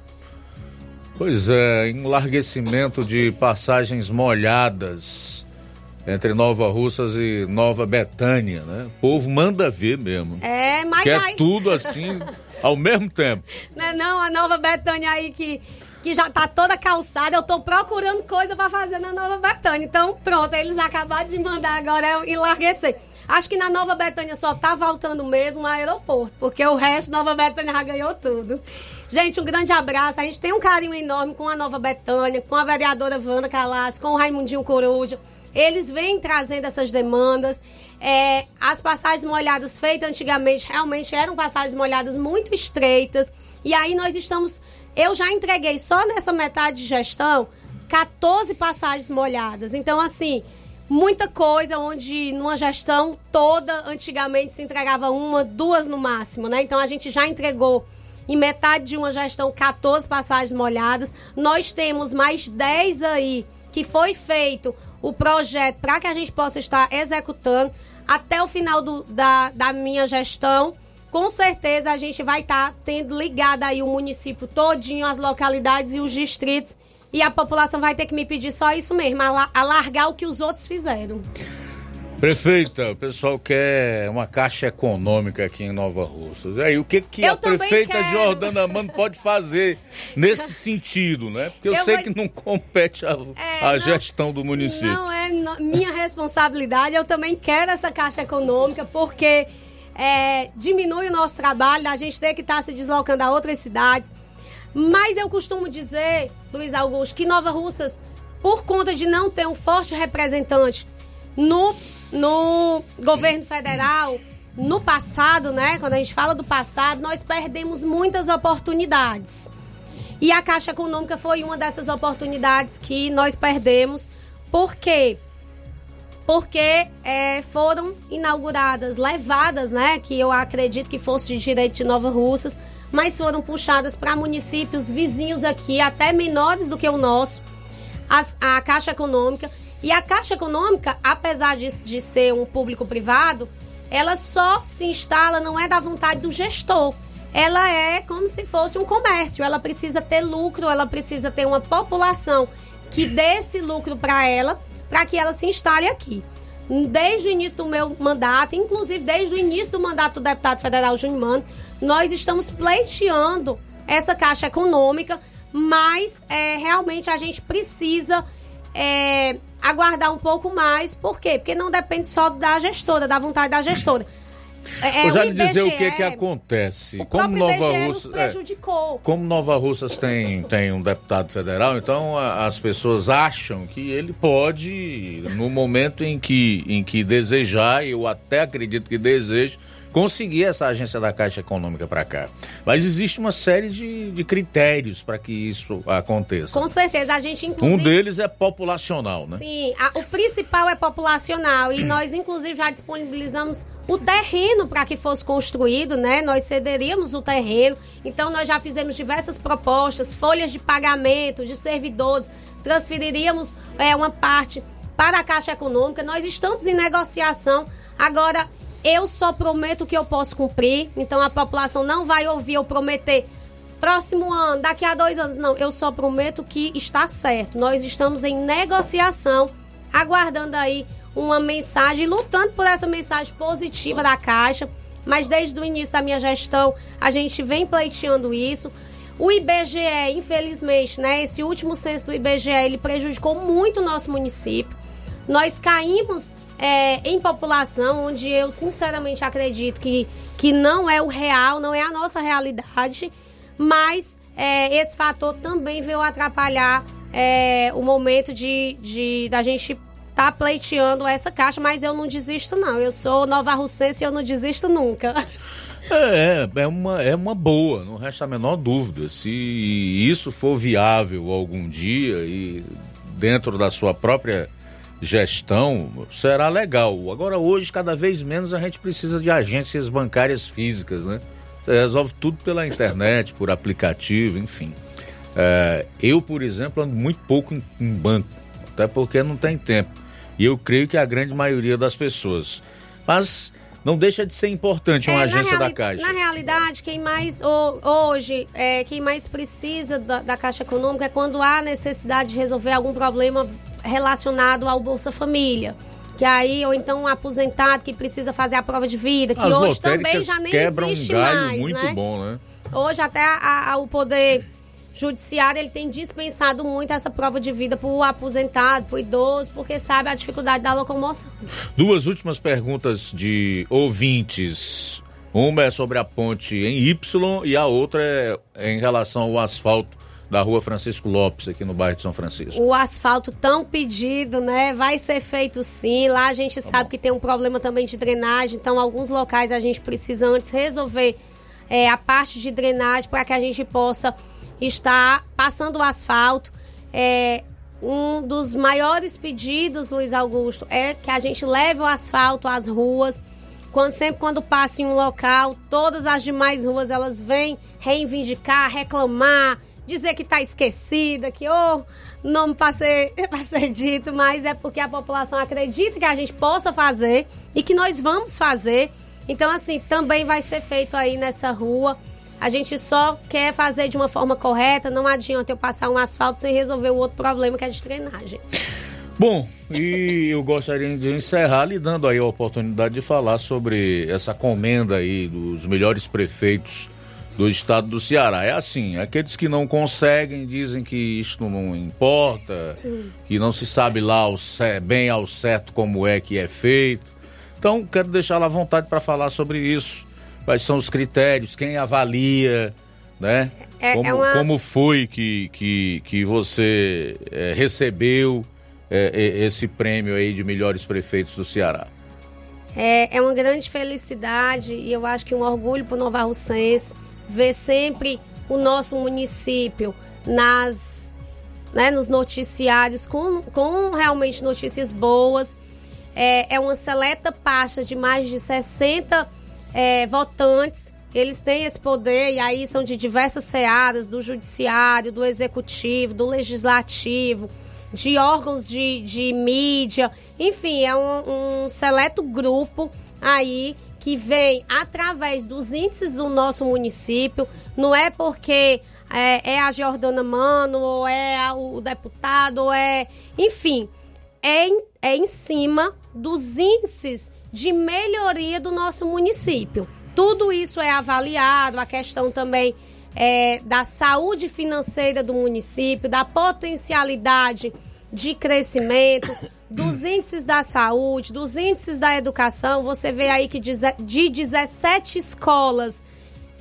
Pois é, enlarguecimento de passagens molhadas entre Nova Russas e Nova Betânia, né? O povo manda ver mesmo. É, mas Quer aí... tudo assim ao mesmo tempo. Não, é não, a Nova Betânia aí que, que já tá toda calçada, eu tô procurando coisa pra fazer na Nova Betânia. Então, pronto, eles acabaram de mandar agora eu enlarguecer. Acho que na Nova Betânia só tá faltando mesmo o aeroporto, porque o resto Nova Betânia já ganhou tudo. Gente, um grande abraço. A gente tem um carinho enorme com a Nova Betânia, com a vereadora Wanda Calas, com o Raimundinho Coruja. Eles vêm trazendo essas demandas. É, as passagens molhadas feitas antigamente realmente eram passagens molhadas muito estreitas. E aí nós estamos. Eu já entreguei só nessa metade de gestão 14 passagens molhadas. Então, assim, muita coisa onde numa gestão toda, antigamente se entregava uma, duas no máximo, né? Então a gente já entregou em metade de uma gestão 14 passagens molhadas. Nós temos mais 10 aí que foi feito o projeto para que a gente possa estar executando até o final do, da, da minha gestão. Com certeza a gente vai estar tá tendo ligado aí o município todinho, as localidades e os distritos. E a população vai ter que me pedir só isso mesmo, alargar o que os outros fizeram. Prefeita, o pessoal quer uma caixa econômica aqui em Nova Russas. E aí, o que, que Eu a prefeita quero. Jordana Mano pode fazer nesse sentido, né? Porque eu, Eu sei vou- que não compete a, É, a não- gestão do município. Não é no- minha responsabilidade. Eu também quero essa caixa econômica, porque é, diminui o nosso trabalho, da gente ter que estar se deslocando a outras cidades. Mas eu costumo dizer, Luiz Augusto, que Nova Russas, por conta de não ter um forte representante no, no governo federal, no passado, né? Quando a gente fala do passado, nós perdemos muitas oportunidades. E a Caixa Econômica foi uma dessas oportunidades que nós perdemos. Por quê? Porque é, foram inauguradas, levadas, né? Que eu acredito que fosse de direito de Nova Russas, mas foram puxadas para municípios vizinhos aqui, até menores do que o nosso, as- a Caixa Econômica. E a Caixa Econômica, apesar de, de ser um público privado, ela só se instala, não é da vontade do gestor. Ela é como se fosse um comércio. Ela precisa ter lucro, ela precisa ter uma população que dê esse lucro para ela, para que ela se instale aqui. Desde o início do meu mandato, inclusive desde o início do mandato do deputado federal Júnior nós estamos pleiteando essa caixa econômica, mas é, realmente a gente precisa é, aguardar um pouco mais. Por quê? Porque não depende só da gestora, da vontade da gestora. É, Vou já lhe dizer o que, IBGE que acontece. O Como Nova IBGE Russa, é, prejudicou. como Nova Russas tem, tem um deputado federal, então a- as pessoas acham que ele pode, no momento em que, em que desejar, eu até acredito que deseja, conseguir essa agência da Caixa Econômica para cá. Mas existe uma série de, de critérios para que isso aconteça. Com certeza, a gente inclusive... Um deles é populacional, né? Sim, a- o principal é populacional e nós inclusive já disponibilizamos o terreno para que fosse construído, né? Nós cederíamos o terreno. Então nós já fizemos diversas propostas, folhas de pagamento de servidores, transferiríamos é, uma parte para a Caixa Econômica. Nós estamos em negociação. Agora eu só prometo que eu posso cumprir. Então a população não vai ouvir eu prometer próximo ano, daqui a dois anos. Não, eu só prometo que está certo. Nós estamos em negociação, aguardando aí uma mensagem, lutando por essa mensagem positiva da Caixa. Mas desde o início da minha gestão, a gente vem pleiteando isso. O IBGE, infelizmente, né? Esse último censo do IBGE, ele prejudicou muito o nosso município. Nós caímos é, em população, onde eu sinceramente acredito que, que não é o real, não é a nossa realidade, mas é, esse fator também veio atrapalhar é, o momento de, de da gente estar pleiteando essa caixa, mas eu não desisto não, eu sou nova russense e eu não desisto nunca. É, é uma, é uma boa, não resta a menor dúvida. Se isso for viável algum dia e dentro da sua própria gestão, será legal. Agora, hoje, cada vez menos a gente precisa de agências bancárias físicas, né? Você resolve tudo pela internet, por aplicativo, enfim. É, eu, por exemplo, ando muito pouco em, em banco, até porque não tem tempo. E eu creio que a grande maioria das pessoas. Mas não deixa de ser importante uma É, agência da Caixa. Na realidade, quem mais ho- hoje, é, quem mais precisa da, da Caixa Econômica é quando há necessidade de resolver algum problema relacionado ao Bolsa Família. Que aí, ou então um aposentado que precisa fazer a prova de vida, que As hoje também já nem quebram existe um galho mais, muito né? bom, né? Hoje até a- a- o poder judiciário ele tem dispensado muito essa prova de vida para o aposentado, para o idoso, porque sabe a dificuldade da locomoção. Duas últimas perguntas de ouvintes. Uma é sobre a ponte em Y e a outra é em relação ao asfalto da rua Francisco Lopes, aqui no bairro de São Francisco. O asfalto tão pedido, né? Vai ser feito sim. Lá a gente sabe que tem um problema também de drenagem, então alguns locais a gente precisa antes resolver é, a parte de drenagem para que a gente possa estar passando o asfalto. É, um dos maiores pedidos, Luiz Augusto, é que a gente leve o asfalto às ruas. quando, sempre quando passa em um local, todas as demais ruas elas vêm reivindicar, reclamar, dizer que está esquecida, que oh, não pra ser dito, mas é porque a população acredita que a gente possa fazer e que nós vamos fazer. Então, assim, também vai ser feito aí nessa rua. A gente só quer fazer de uma forma correta, não adianta eu passar um asfalto sem resolver o outro problema que é de drenagem. Bom, e eu gostaria de encerrar lhe dando aí a oportunidade de falar sobre essa comenda aí dos melhores prefeitos do estado do Ceará. É assim, aqueles que não conseguem dizem que isto não importa, que não se sabe lá ao bem ao certo como é que é feito. Então, quero deixá-la à vontade para falar sobre isso. Quais são os critérios, quem avalia, né? É- como, é uma- como foi que, que, que você eh, recebeu eh, eh, esse prêmio aí de melhores prefeitos do Ceará? É, é uma grande felicidade e eu acho que um orgulho para o Nova Russense ver sempre o nosso município nas, né, nos noticiários com, com realmente notícias boas. É, é uma seleta pasta de mais de 60 é, votantes. Eles têm esse poder e aí são de diversas searas, do judiciário, do executivo, do legislativo, de órgãos de, de mídia. Enfim, é um, um seleto grupo aí que vem através dos índices do nosso município. Não é porque é, é a Jordana Mano, ou é a- o deputado, ou é. Enfim, é em, é em cima dos índices de melhoria do nosso município. Tudo isso é avaliado, a questão também é, da saúde financeira do município, da potencialidade de crescimento, dos índices da saúde, dos índices da educação. Você vê aí que de 17 escolas,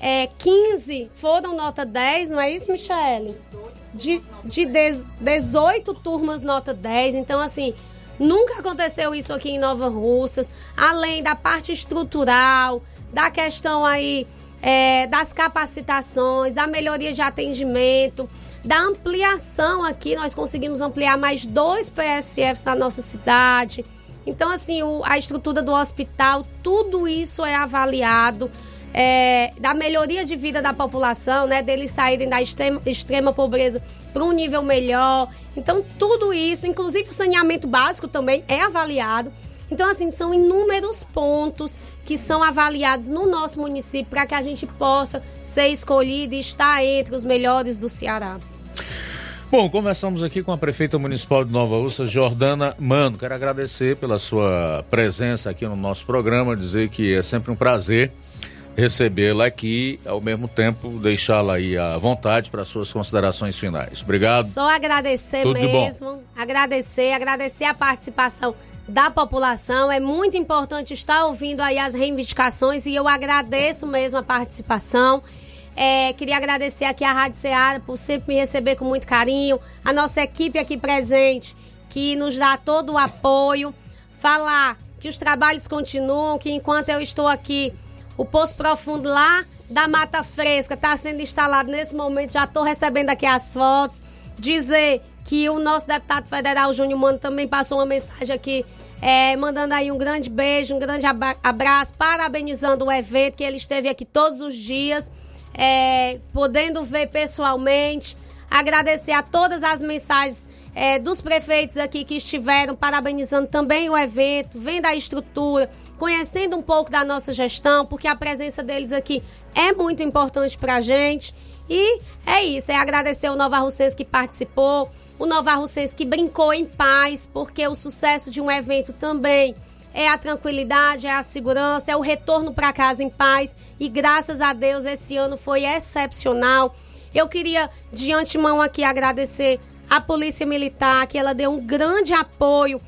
é, 15 foram nota 10, não é isso, Michele? De, de dez- 18 turmas nota 10. Então, assim, nunca aconteceu isso aqui em Nova Russas. Além da parte estrutural, da questão aí é, das capacitações, da melhoria de atendimento, da ampliação aqui. Nós conseguimos ampliar mais dois PSFs na nossa cidade. Então, assim, o- a estrutura do hospital, tudo isso é avaliado. é, da melhoria de vida da população, né? Deles saírem da extrema, extrema pobreza para um nível melhor. Então, tudo isso, inclusive o saneamento básico também é avaliado. Então, assim, são inúmeros pontos que são avaliados no nosso município para que a gente possa ser escolhido e estar entre os melhores do Ceará. Bom, conversamos aqui com a prefeita municipal de Nova Russa, Jordana Mano. Quero agradecer pela sua presença aqui no nosso programa, dizer que é sempre um prazer recebê-la aqui, ao mesmo tempo deixá-la aí à vontade para suas considerações finais. Obrigado. Só agradecer Tudo mesmo, agradecer, agradecer a participação da população. É muito importante estar ouvindo aí as reivindicações e eu agradeço mesmo a participação. É, queria agradecer aqui a Rádio Ceará por sempre me receber com muito carinho, a nossa equipe aqui presente, que nos dá todo o apoio. Falar que os trabalhos continuam, que enquanto eu estou aqui, o Poço Profundo lá da Mata Fresca está sendo instalado nesse momento, já estou recebendo aqui as fotos. Dizer que o nosso deputado federal, Júnior Mano, também passou uma mensagem aqui, é, mandando aí um grande beijo, um grande abraço, parabenizando o evento, que ele esteve aqui todos os dias, é, podendo ver pessoalmente. Agradecer a todas as mensagens é, dos prefeitos aqui que estiveram parabenizando também o evento, vendo a estrutura, conhecendo um pouco da nossa gestão, porque a presença deles aqui é muito importante para a gente. E é isso, é agradecer o Nova Russense que participou, o Nova Russense que brincou em paz, porque o sucesso de um evento também é a tranquilidade, é a segurança, é o retorno para casa em paz. E graças a Deus esse ano foi excepcional. Eu queria de antemão aqui agradecer a Polícia Militar, que ela deu um grande apoio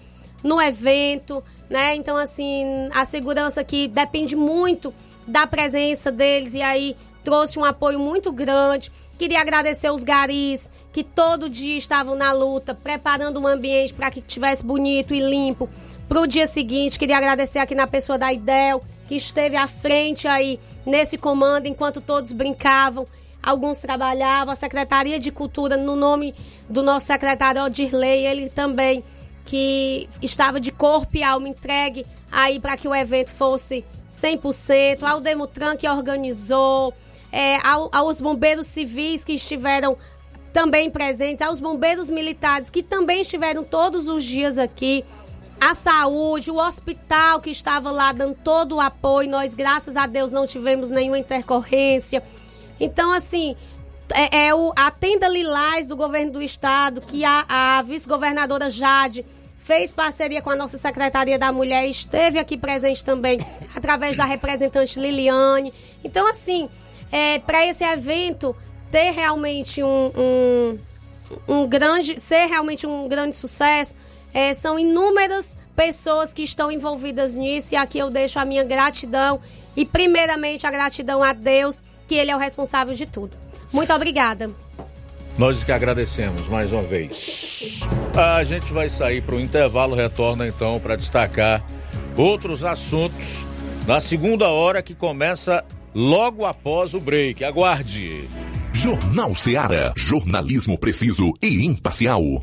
no evento, né? Então, assim, a segurança aqui depende muito da presença deles e aí trouxe um apoio muito grande. Queria agradecer os garis que todo dia estavam na luta, preparando o ambiente para que tivesse bonito e limpo para o dia seguinte. Queria agradecer aqui na pessoa da IDEL, que esteve à frente aí nesse comando enquanto todos brincavam. Alguns trabalhavam, a Secretaria de Cultura, no nome do nosso secretário Odirley, ele também, que estava de corpo e alma entregue aí para que o evento fosse 100%, ao Demutran que organizou, é, ao, aos bombeiros civis que estiveram também presentes, aos bombeiros militares que também estiveram todos os dias aqui, a saúde, o hospital que estava lá dando todo o apoio. Nós, graças a Deus, não tivemos nenhuma intercorrência. Então, assim, é, é o, a tenda Lilás do governo do estado, que a, a vice-governadora Jade fez parceria com a nossa Secretaria da Mulher, esteve aqui presente também através da representante Liliane. Então, assim, é, para esse evento ter realmente um, um, um, grande, ser realmente um grande sucesso, é, são inúmeras pessoas que estão envolvidas nisso e aqui eu deixo a minha gratidão e primeiramente a gratidão a Deus, que Ele é o responsável de tudo. Muito obrigada. Nós que agradecemos mais uma vez. A gente vai sair para o intervalo, retorna então para destacar outros assuntos na segunda hora que começa logo após o break. Aguarde. Jornal Seara. Jornalismo preciso e imparcial.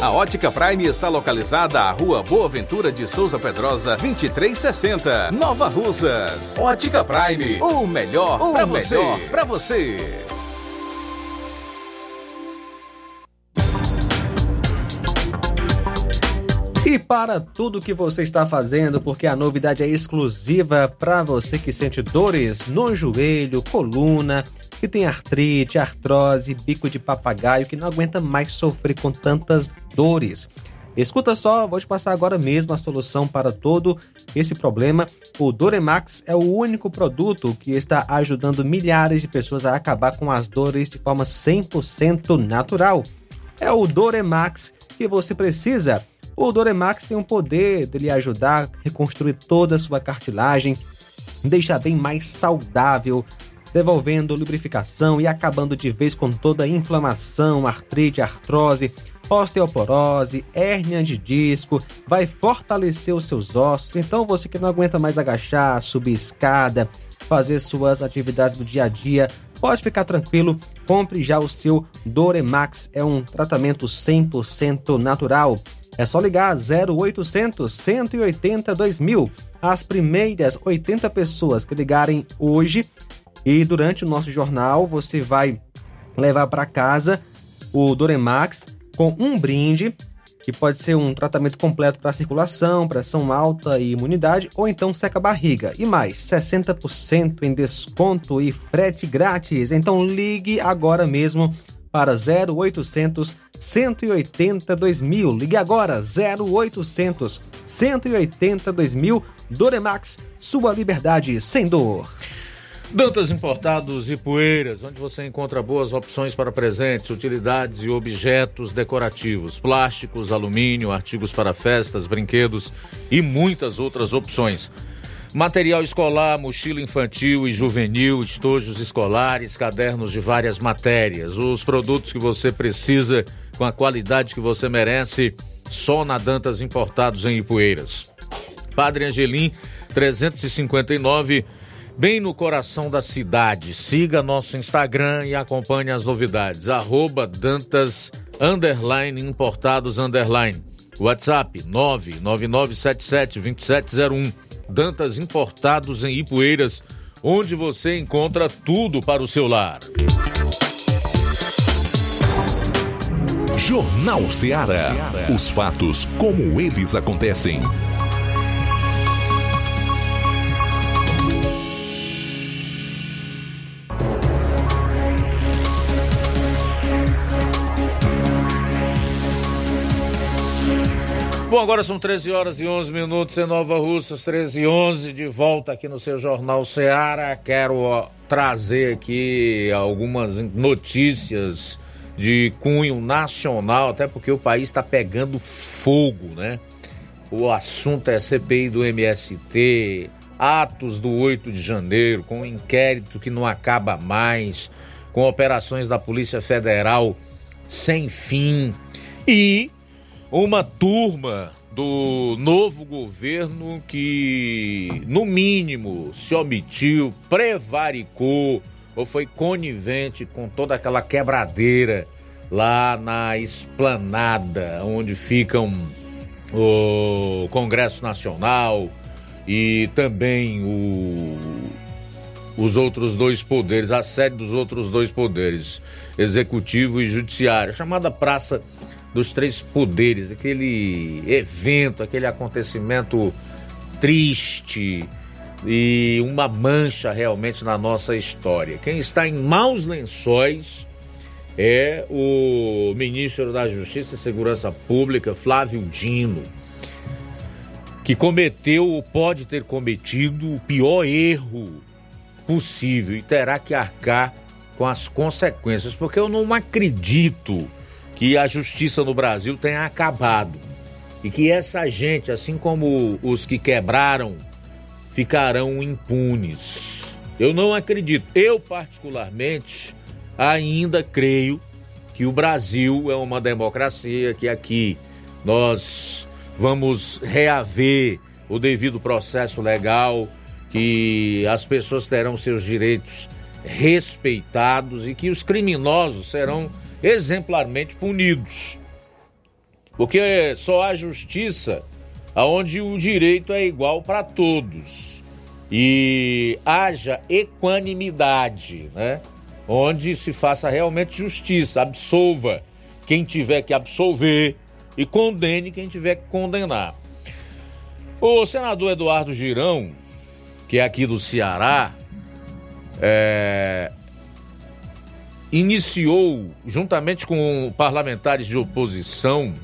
A Ótica Prime está localizada à Rua Boa Ventura de Souza Pedrosa, 2360, Nova Russas. Ótica Prime, o melhor para você. Pra você. E para tudo que você está fazendo, porque a novidade é exclusiva para você que sente dores no joelho, coluna, que tem artrite, artrose, bico de papagaio, que não aguenta mais sofrer com tantas dores. Escuta só, vou te passar agora mesmo a solução para todo esse problema. O Doremax é o único produto que está ajudando milhares de pessoas a acabar com as dores de forma 100% natural. É o Doremax que você precisa. O Doremax tem o poder de lhe ajudar a reconstruir toda a sua cartilagem, deixa bem mais saudável, devolvendo lubrificação e acabando de vez com toda a inflamação, artrite, artrose, osteoporose, hérnia de disco, vai fortalecer os seus ossos. Então você que não aguenta mais agachar, subir escada, fazer suas atividades do dia a dia, pode ficar tranquilo, compre já o seu Doremax, é um tratamento 100% natural. É só ligar 0800 180 2000. As primeiras 80 pessoas que ligarem hoje e durante o nosso jornal você vai levar para casa o Doremax com um brinde que pode ser um tratamento completo para circulação, pressão alta e imunidade, ou então seca barriga. E mais, 60% em desconto e frete grátis. Então ligue agora mesmo para 0800 180 2000. Ligue agora 0800 180 2000. Doremax, sua liberdade sem dor. Dantas Importados e Poeiras, onde você encontra boas opções para presentes, utilidades e objetos decorativos, plásticos, alumínio, artigos para festas, brinquedos e muitas outras opções. Material escolar, mochila infantil e juvenil, estojos escolares, cadernos de várias matérias. Os produtos que você precisa com a qualidade que você merece, só na Dantas Importados em Ipueiras. Padre Angelim, 359 bem no coração da cidade. Siga nosso Instagram e acompanhe as novidades. Arroba Dantas underline importados underline. WhatsApp 999772701. Dantas Importados em Ipueiras, onde você encontra tudo para o seu lar. Jornal Ceará. Os fatos como eles acontecem. Bom, agora são 13 horas e 11 minutos em Nova Russas, 13 e 11, de volta aqui no seu Jornal Seara. Quero ó, trazer aqui algumas notícias de cunho nacional, até porque o país está pegando fogo, né? O assunto é CPI do MST, atos do 8 de janeiro, com um inquérito que não acaba mais, com operações da Polícia Federal sem fim e uma turma do novo governo que, no mínimo, se omitiu, prevaricou ou foi conivente com toda aquela quebradeira lá na esplanada onde ficam o Congresso Nacional e também o, os outros dois poderes, a sede dos outros dois poderes, executivo e judiciário, chamada Praça dos Três Poderes, aquele evento, aquele acontecimento triste e uma mancha realmente na nossa história. Quem está em maus lençóis é o ministro da Justiça e Segurança Pública, Flávio Dino, que cometeu ou pode ter cometido o pior erro possível e terá que arcar com as consequências, porque eu não acredito que a justiça no Brasil tenha acabado e que essa gente, assim como os que quebraram, ficarão impunes. Eu não acredito. Eu, particularmente, ainda creio que o Brasil é uma democracia, que aqui nós vamos reaver o devido processo legal, que as pessoas terão seus direitos respeitados e que os criminosos serão exemplarmente punidos. Porque só há justiça onde o direito é igual para todos e haja equanimidade, né? Onde se faça realmente justiça, absolva quem tiver que absolver e condene quem tiver que condenar. O senador Eduardo Girão, que é aqui do Ceará, é, iniciou, juntamente com parlamentares de oposição,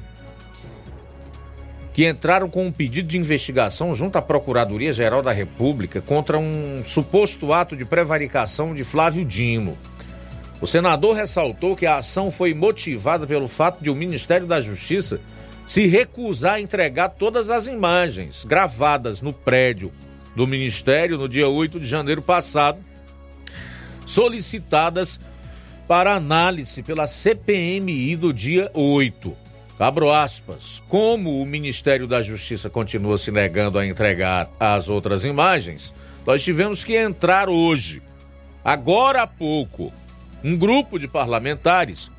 que entraram com um pedido de investigação junto à Procuradoria-Geral da República contra um suposto ato de prevaricação de Flávio Dino. O senador ressaltou que a ação foi motivada pelo fato de o Ministério da Justiça se recusar a entregar todas as imagens gravadas no prédio do Ministério no dia 8 de janeiro passado, solicitadas para análise pela CPMI do dia 8. Abro aspas. Como o Ministério da Justiça continua se negando a entregar as outras imagens, nós tivemos que entrar hoje, agora há pouco, um grupo de parlamentares,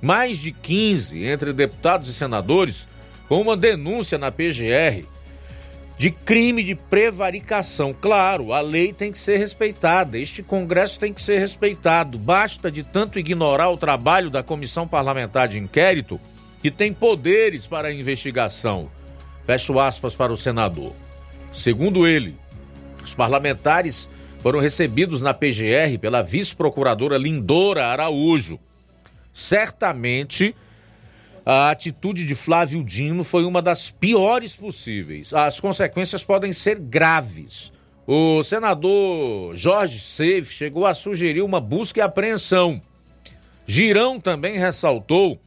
mais de 15 entre deputados e senadores, com uma denúncia na PGR de crime de prevaricação. Claro, a lei tem que ser respeitada, este Congresso tem que ser respeitado. Basta de tanto ignorar o trabalho da Comissão Parlamentar de Inquérito, que tem poderes para a investigação. Fecho aspas para o senador. Segundo ele, os parlamentares foram recebidos na PGR pela vice-procuradora Lindora Araújo. Certamente a atitude de Flávio Dino foi uma das piores possíveis. As consequências podem ser graves. O senador Jorge Seif chegou a sugerir uma busca e apreensão. Girão também ressaltou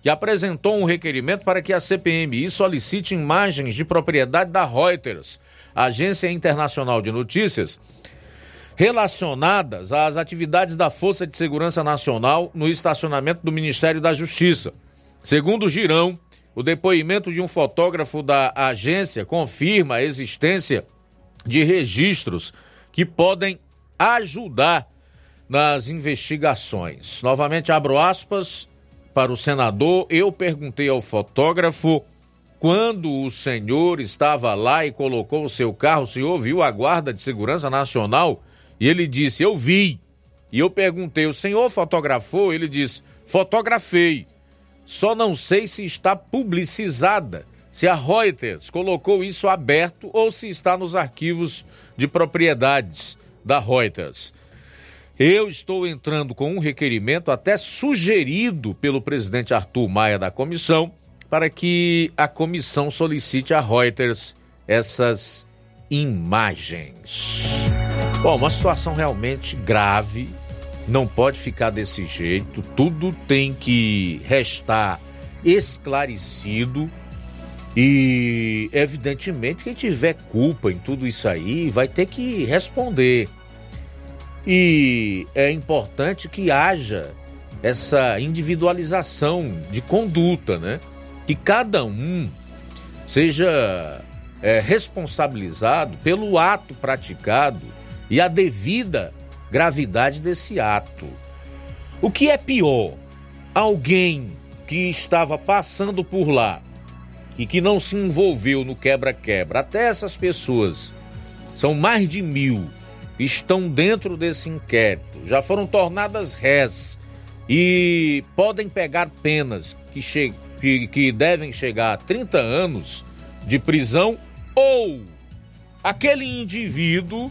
que apresentou um requerimento para que a CPMI solicite imagens de propriedade da Reuters, agência internacional de notícias, relacionadas às atividades da Força de Segurança Nacional no estacionamento do Ministério da Justiça. Segundo o Girão, o depoimento de um fotógrafo da agência confirma a existência de registros que podem ajudar nas investigações. Novamente abro aspas para o senador. Eu perguntei ao fotógrafo quando o senhor estava lá e colocou o seu carro, o senhor viu a Guarda de Segurança Nacional? E ele disse: Eu vi. E eu perguntei: O senhor fotografou? Ele disse: Fotografei. Só não sei se está publicizada, se a Reuters colocou isso aberto ou se está nos arquivos de propriedades da Reuters. Eu estou entrando com um requerimento até sugerido pelo presidente Arthur Maia da comissão para que a comissão solicite a Reuters essas imagens. Bom, uma situação realmente grave não pode ficar desse jeito, tudo tem que restar esclarecido e, evidentemente, quem tiver culpa em tudo isso aí vai ter que responder. E é importante que haja essa individualização de conduta, né? Que cada um seja é, responsabilizado pelo ato praticado e a devida gravidade desse ato. O que é pior? Alguém que estava passando por lá e que não se envolveu no quebra-quebra, até essas pessoas, são mais de mil, estão dentro desse inquérito, já foram tornadas rés e podem pegar penas que, che que, que devem chegar a 30 anos de prisão ou aquele indivíduo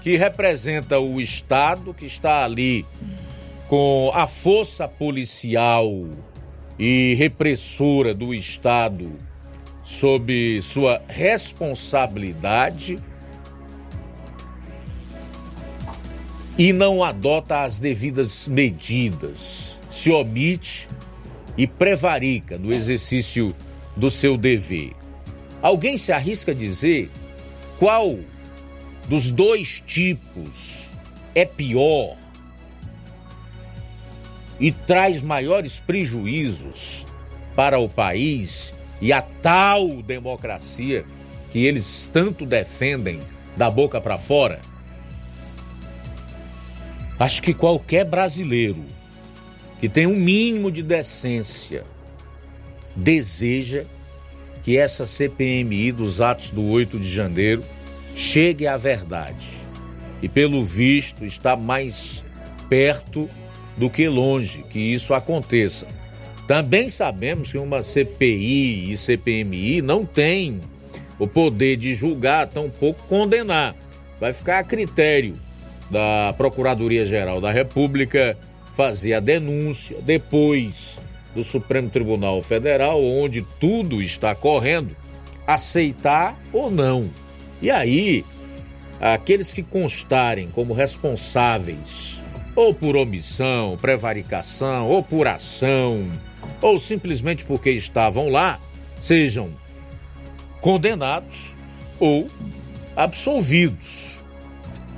que representa o Estado, que está ali com a força policial e repressora do Estado sob sua responsabilidade e não adota as devidas medidas, se omite e prevarica no exercício do seu dever. Alguém se arrisca a dizer qual dos dois tipos é pior e traz maiores prejuízos para o país e a tal democracia que eles tanto defendem da boca para fora? Acho que qualquer brasileiro que tem um mínimo de decência deseja que essa CPMI dos atos do 8 de janeiro chegue à verdade. E pelo visto está mais perto do que longe que isso aconteça. Também sabemos que uma CPI e CPMI não tem o poder de julgar, tampouco condenar. Vai ficar a critério da Procuradoria-Geral da República fazer a denúncia depois do Supremo Tribunal Federal, onde tudo está correndo, aceitar ou não. E aí, aqueles que constarem como responsáveis, ou por omissão, prevaricação, ou por ação, ou simplesmente porque estavam lá, sejam condenados ou absolvidos.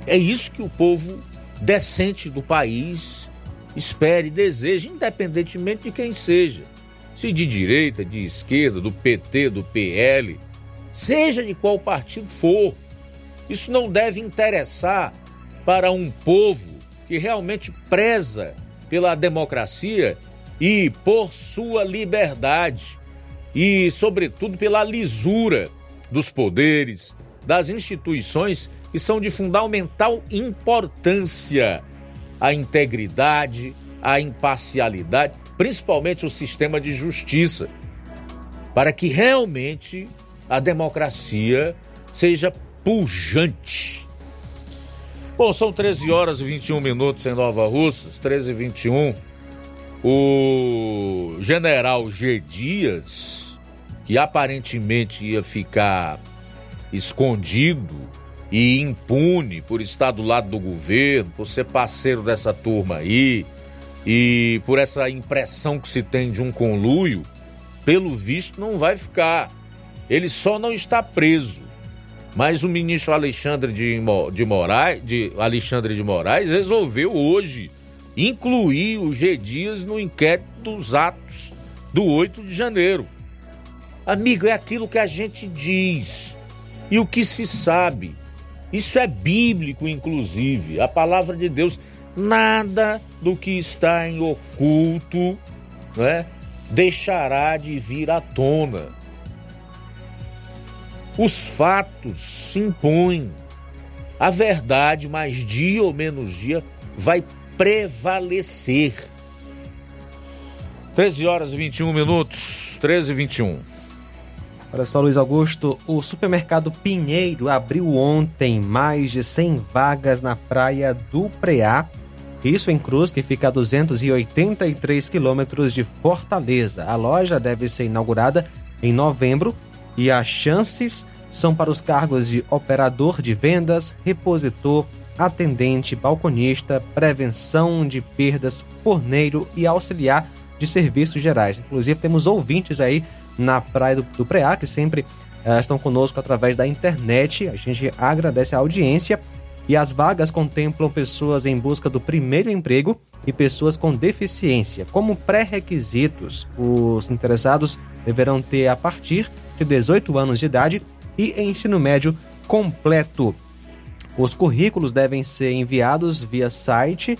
É isso que o povo decente do país espera e deseja, independentemente de quem seja. Se de direita, de esquerda, do PT, do PL, seja de qual partido for. Isso não deve interessar para um povo que realmente preza pela democracia e por sua liberdade e, sobretudo, pela lisura dos poderes, das instituições que são de fundamental importância a integridade, a imparcialidade, principalmente o sistema de justiça, para que realmente a democracia seja pujante. Bom, são 13 horas e 21 minutos em Nova Russas, 13 e 21. O general G. Dias, que aparentemente ia ficar escondido e impune por estar do lado do governo, por ser parceiro dessa turma aí e por essa impressão que se tem de um conluio, pelo visto não vai ficar. Ele só não está preso. Mas o ministro Alexandre de, de Moraes, de Alexandre de Moraes resolveu hoje incluir o G Dias no inquérito dos atos do 8 de janeiro. Amigo, é aquilo que a gente diz e o que se sabe. Isso é bíblico, inclusive. A palavra de Deus, nada do que está em oculto, né, deixará de vir à tona. Os fatos se impõem. A verdade, mais dia ou menos dia, vai prevalecer. 13 horas e 21 minutos. 13 e 21. Olha só, Luiz Augusto, o supermercado Pinheiro abriu ontem mais de 100 vagas na praia do Preá. Isso em Cruz, que fica a 283 quilômetros de Fortaleza. A loja deve ser inaugurada em novembro e as chances são para os cargos de operador de vendas, repositor, atendente, balconista, prevenção de perdas, forneiro e auxiliar de serviços gerais. Inclusive, temos ouvintes aí na Praia do, do Preá, que sempre uh, estão conosco através da internet. A gente agradece a audiência. E as vagas contemplam pessoas em busca do primeiro emprego e pessoas com deficiência. Como pré-requisitos, os interessados deverão ter a partir de 18 anos de idade e ensino médio completo. Os currículos devem ser enviados via site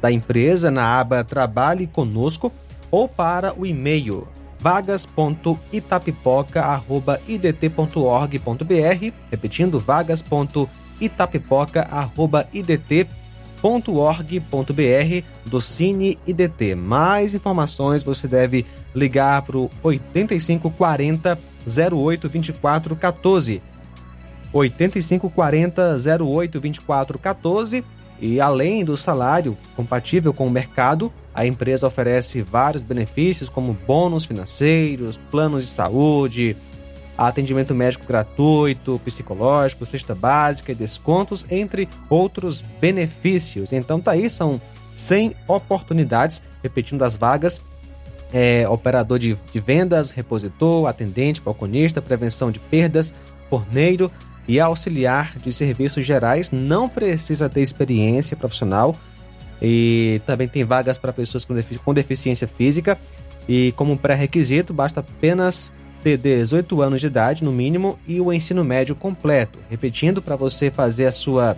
da empresa na aba Trabalhe Conosco ou para o e-mail vagas.itapipoca.idt.org.br, repetindo vagas.itapipoca.idt.org.br do Cine IDT. Mais informações você deve ligar para o 8540 0824 14. 8540 0824 14 e além do salário compatível com o mercado, a empresa oferece vários benefícios como bônus financeiros, planos de saúde, atendimento médico gratuito, psicológico, cesta básica e descontos, entre outros benefícios. Então tá aí, são 100 oportunidades, repetindo as vagas, é, operador de, de vendas, repositor, atendente, balconista, prevenção de perdas, forneiro, e auxiliar de serviços gerais. Não precisa ter experiência profissional e também tem vagas para pessoas com, defici com deficiência física. E como pré-requisito basta apenas ter 18 anos de idade no mínimo e o ensino médio completo. Repetindo, para você fazer a sua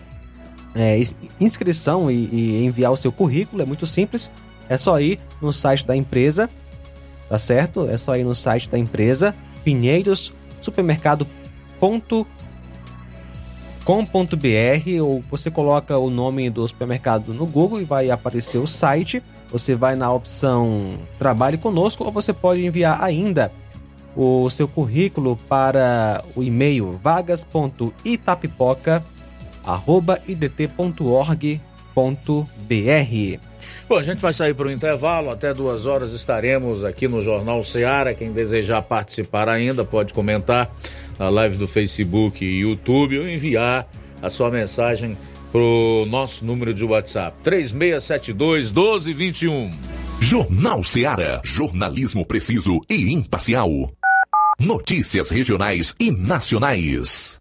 é, inscrição e, e enviar o seu currículo é muito simples, é só ir no site da empresa, tá certo? É só ir no site da empresa Pinheiros Supermercado.com com.br ou você coloca o nome do supermercado no Google e vai aparecer o site. Você vai na opção Trabalhe conosco ou você pode enviar ainda o seu currículo para o e-mail vagas.itapipoca@idt.org.br. Bom, a gente vai sair para o intervalo, até duas horas estaremos aqui no Jornal Seara. Quem desejar participar ainda pode comentar na live do Facebook e YouTube ou enviar a sua mensagem pro nosso número de WhatsApp 3672 1221. Jornal Seara, jornalismo preciso e imparcial. Notícias regionais e nacionais.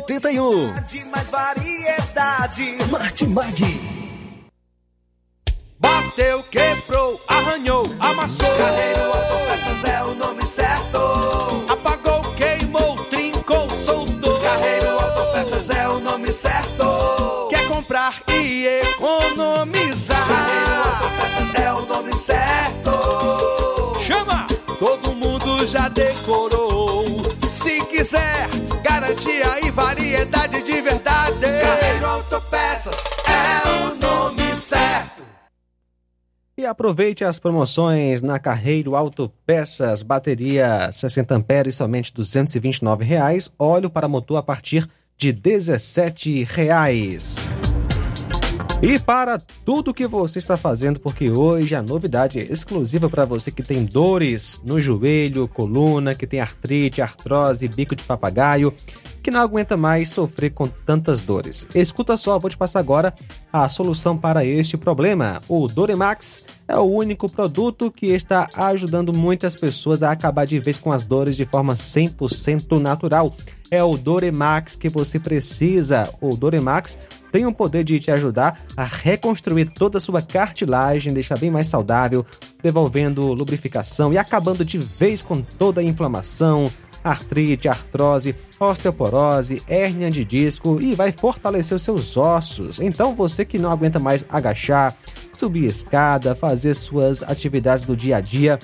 1981. De mais variedade. Martimag. Bateu, quebrou, arranhou, amassou. Carreiro Autopeças é o nome certo. Apagou, queimou, trincou, soltou. Carreiro Autopeças é o nome certo. Quer comprar e economizar. Carreiro Autopeças é o nome certo. Chama! Todo mundo já decorou. Se quiser, garantia e variedade de verdade. Carreiro Autopeças é o nome certo. E aproveite as promoções na Carreiro Autopeças, bateria 60 amperes somente 229 reais, óleo para motor a partir de 17 reais. E para tudo que você está fazendo, porque hoje a novidade é exclusiva para você que tem dores no joelho, coluna, que tem artrite, artrose, bico de papagaio, que não aguenta mais sofrer com tantas dores. Escuta só, vou te passar agora a solução para este problema. O Doremax é o único produto que está ajudando muitas pessoas a acabar de vez com as dores de forma 100% natural. É o Doremax que você precisa. O Doremax tem o poder de te ajudar a reconstruir toda a sua cartilagem, deixar bem mais saudável, devolvendo lubrificação e acabando de vez com toda a inflamação, artrite, artrose, osteoporose, hérnia de disco e vai fortalecer os seus ossos. Então você que não aguenta mais agachar, subir escada, fazer suas atividades do dia a dia,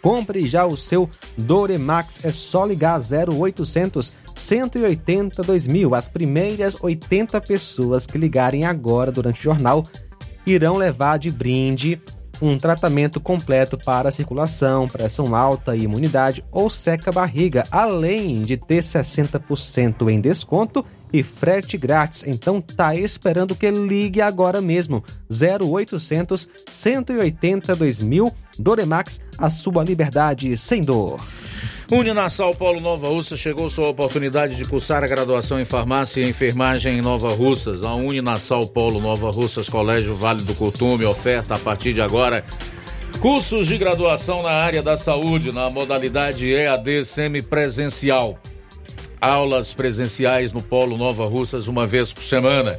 compre já o seu Doremax. É só ligar 0800 180 2000. As primeiras 80 pessoas que ligarem agora durante o jornal irão levar de brinde um tratamento completo para circulação, pressão alta imunidade ou seca barriga, além de ter 60% em desconto e frete grátis. Então tá esperando que ligue agora mesmo. 0800 180 2000 Doremax, a sua liberdade sem dor. Uninasal Paulo Nova Russa chegou sua oportunidade de cursar a graduação em farmácia e enfermagem em Nova Russas. A Uninasal Paulo Nova Russas, Colégio Vale do Cotume, oferta a partir de agora Cursos de graduação na área da saúde, na modalidade EAD semipresencial. Aulas presenciais no Polo Nova Russas uma vez por semana.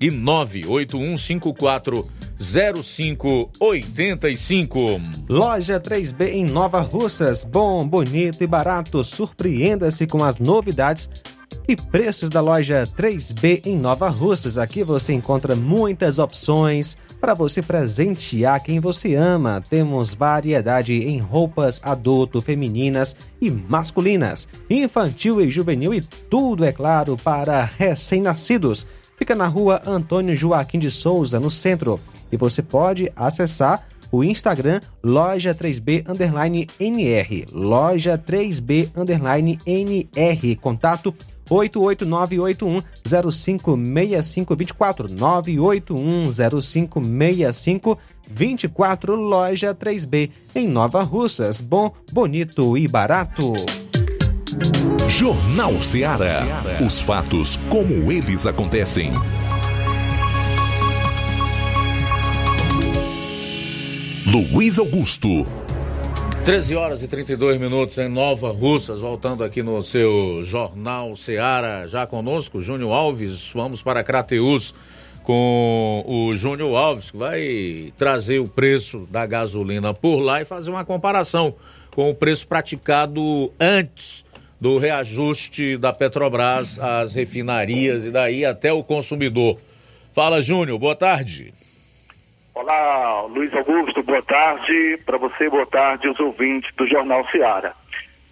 e 98154 0585. Loja 3B em Nova Russas. Bom, bonito e barato. Surpreenda-se com as novidades e preços da loja 3B em Nova Russas. Aqui você encontra muitas opções para você presentear quem você ama. Temos variedade em roupas adulto, femininas e masculinas, infantil e juvenil e tudo, é claro, para recém-nascidos. Fica na rua Antônio Joaquim de Souza, no centro. E você pode acessar o Instagram loja 3B underline NR. Loja 3B underline NR. Contato 88981056524 981056524 Loja 3B em Nova Russas. Bom, bonito e barato. Jornal Ceará. Os fatos como eles acontecem. Luiz Augusto. 13 horas e 32 minutos em Nova Russas, voltando aqui no seu Jornal Seara, já conosco, Júnior Alves, vamos para Crateus com o Júnior Alves, que vai trazer o preço da gasolina por lá e fazer uma comparação com o preço praticado antes do reajuste da Petrobras às refinarias e daí até o consumidor. Fala, Júnior, boa tarde. Olá, Luiz Augusto, boa tarde para você, boa tarde aos ouvintes do Jornal Seara.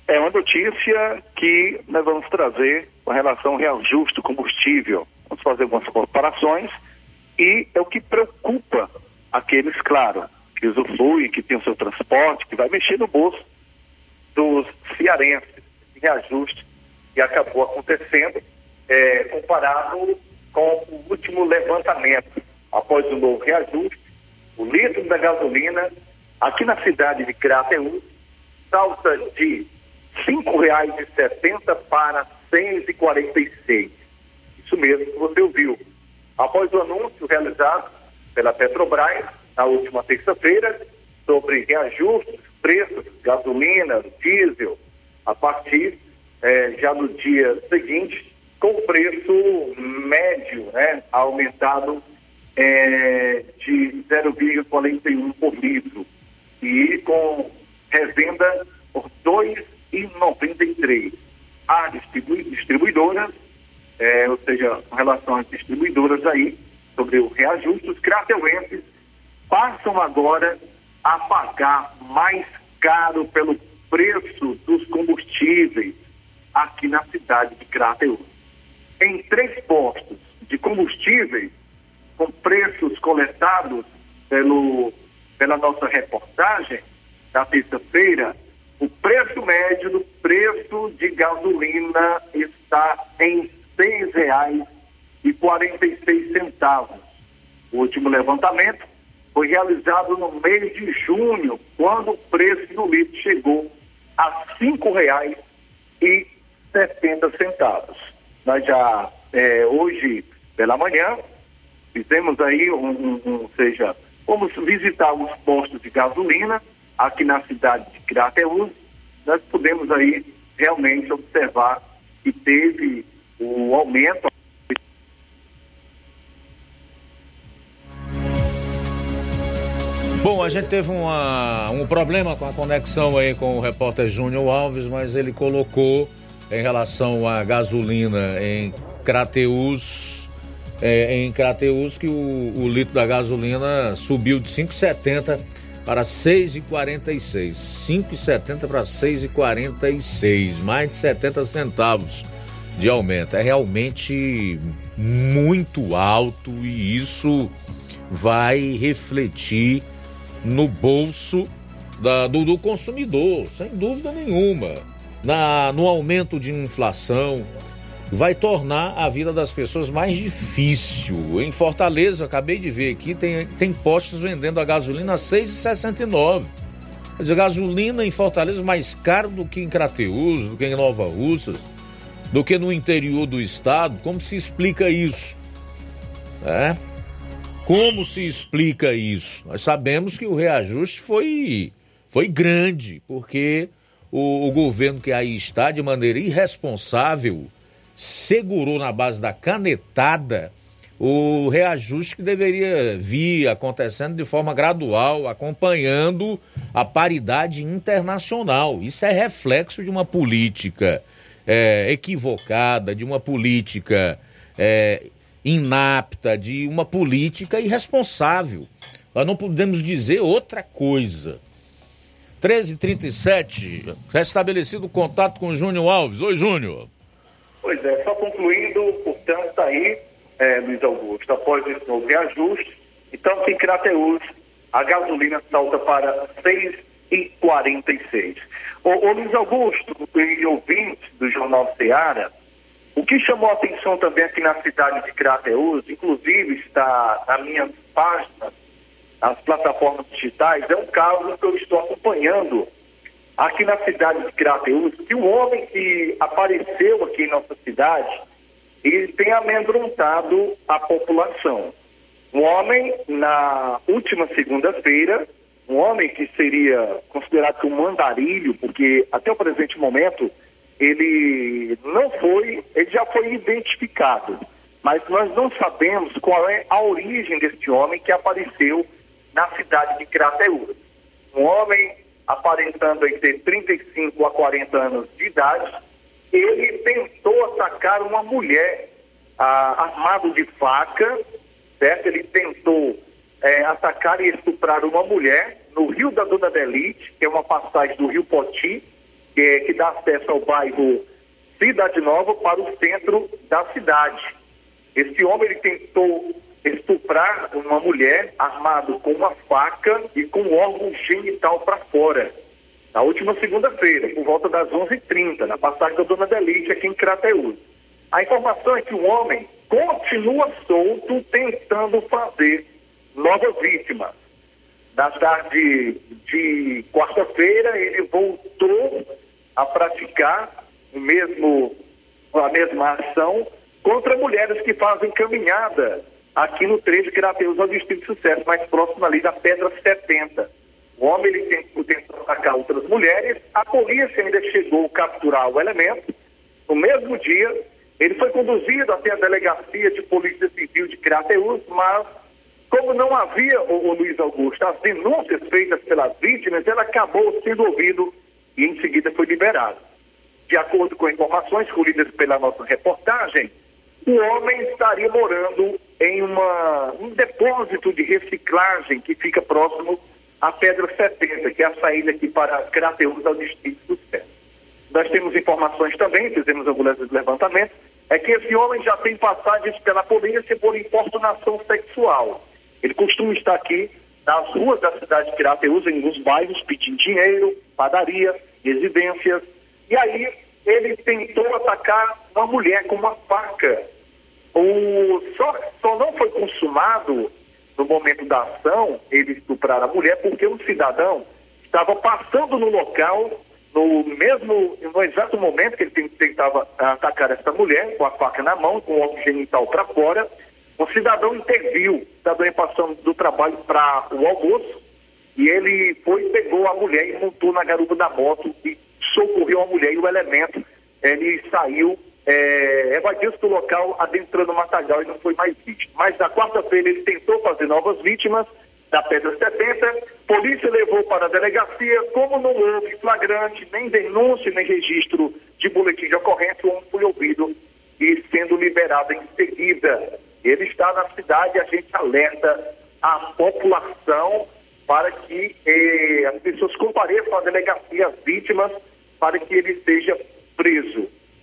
É uma notícia que nós vamos trazer com relação ao reajuste do combustível. Vamos fazer algumas comparações e é o que preocupa aqueles, claro, que usufruem, que tem o seu transporte, que vai mexer no bolso dos cearenses. Reajuste que acabou acontecendo é, comparado com o último levantamento. Após o novo reajuste, o litro da gasolina aqui na cidade de Crateús salta de R$ 5,70 para R$ 6,46. Isso mesmo que você ouviu. Após o anúncio realizado pela Petrobras na última terça-feira sobre reajustes, preços, gasolina, diesel, a partir eh, já no dia seguinte, com o preço médio né, aumentado é, de 0,41 por litro e com revenda por R$ 2,93. Há distribui distribuidoras, é, ou seja, com relação às distribuidoras aí, sobre o reajuste, os crateuenses passam agora a pagar mais caro pelo preço dos combustíveis aqui na cidade de Crateús. Em três postos de combustíveis, com preços coletados pelo, pela nossa reportagem da terça-feira, o preço médio do preço de gasolina está em R$ 6,46. O último levantamento foi realizado no mês de junho, quando o preço do litro chegou a R$ 5,70. Nós já, é, hoje pela manhã, Fizemos aí, um, um, um, seja, vamos visitar os postos de gasolina aqui na cidade de Crateús, nós podemos aí realmente observar que teve o aumento Bom, a gente teve uma, um problema com a conexão aí com o repórter Júnior Alves, mas ele colocou em relação à gasolina em Crateús é, em Crateus que o, o, litro da gasolina subiu de 5,70 para 6,46. 5,70 para 6,46, mais de 70 centavos de aumento. É realmente muito alto e isso vai refletir no bolso da- do, do consumidor, sem dúvida nenhuma. Na, no aumento de inflação, vai tornar a vida das pessoas mais difícil. Em Fortaleza, acabei de ver aqui, tem, tem postos vendendo a gasolina a R$ 6,69. Quer dizer, gasolina em Fortaleza mais caro do que em Crateús, do que em Nova Russas, do que no interior do estado. Como se explica isso? É? Como se explica isso? Nós sabemos que o reajuste foi, foi grande, porque o, o governo que aí está, de maneira irresponsável, segurou na base da canetada o reajuste que deveria vir acontecendo de forma gradual, acompanhando a paridade internacional. Isso é reflexo de uma política é, equivocada, de uma política é, inapta, de uma política irresponsável. Nós não podemos dizer outra coisa. 13h37, restabelecido o contato com o Júnior Alves. Oi, Júnior. Pois é, só concluindo, portanto, tá aí, é, Luiz Augusto, após esse novo reajuste, então em Crateús, a gasolina salta para 6,46. Ô, ô Luiz Augusto e ouvintes do Jornal Ceará, o que chamou a atenção também aqui na cidade de Crateús, inclusive está na minha página, nas plataformas digitais, é um caso que eu estou acompanhando aqui na cidade de Crateús, que um homem que apareceu aqui em nossa cidade, ele tem amedrontado a população. Um homem, na última segunda-feira, um homem que seria considerado como andarilho, porque até o presente momento ele não foi, ele já foi identificado, mas nós não sabemos qual é a origem deste homem que apareceu na cidade de Crateús. Um homem aparentando ter 35 a 40 anos de idade, ele tentou atacar uma mulher ah, armado de faca, certo? Ele tentou eh, atacar e estuprar uma mulher no Rio da Dona Delite, que é uma passagem do Rio Poti, que, que dá acesso ao bairro Cidade Nova para o centro da cidade. Esse homem ele tentou estuprar uma mulher armado com uma faca e com um órgão genital para fora. Na última segunda-feira, por volta das 11h30, na passagem da Dona Delite, aqui em Crateús. A informação é que o homem continua solto tentando fazer novas vítimas. Na tarde de quarta-feira, ele voltou a praticar o mesmo, a mesma ação contra mulheres que fazem caminhada aqui no trecho Crateus ao Distrito de Sucesso, mais próximo ali da Pedra 70. O homem ele tentou, tentou atacar outras mulheres, a polícia ainda chegou a capturar o elemento. No mesmo dia, ele foi conduzido até a delegacia de Polícia Civil de Crateus, mas como não havia, o, Luiz Augusto, as denúncias feitas pelas vítimas, ele acabou sendo ouvido e em seguida foi liberado. De acordo com informações colhidas pela nossa reportagem, o homem estaria morando em uma, um depósito de reciclagem que fica próximo à Pedra 70, que é a saída aqui para Crateus ao Distrito do Céu. Nós temos informações também, fizemos alguns levantamentos, é que esse homem já tem passagens pela polícia por importunação sexual. Ele costuma estar aqui nas ruas da cidade de Crateus, em alguns bairros, pedindo dinheiro, padaria, residências. E aí ele tentou atacar uma mulher com uma faca. O, só, só não foi consumado no momento da ação ele estuprar a mulher porque um cidadão estava passando no local no mesmo, no exato momento que ele tentava atacar essa mulher, com a faca na mão, com o órgão genital para fora, o cidadão interviu, o cidadão passando do trabalho para o almoço, e ele foi, pegou a mulher e montou na garupa da moto e socorreu a mulher e o elemento, ele saiu, é, evadiu-se do local, adentrando o matagal e não foi mais vítima. Mas na quarta-feira ele tentou fazer novas vítimas, da Pedra 70, polícia levou para a delegacia, como não houve flagrante, nem denúncia, nem registro de boletim de ocorrência, o homem foi ouvido e sendo liberado em seguida. Ele está na cidade, a gente alerta a população para que eh, as pessoas compareçam à delegacia, as vítimas, para que ele seja preso.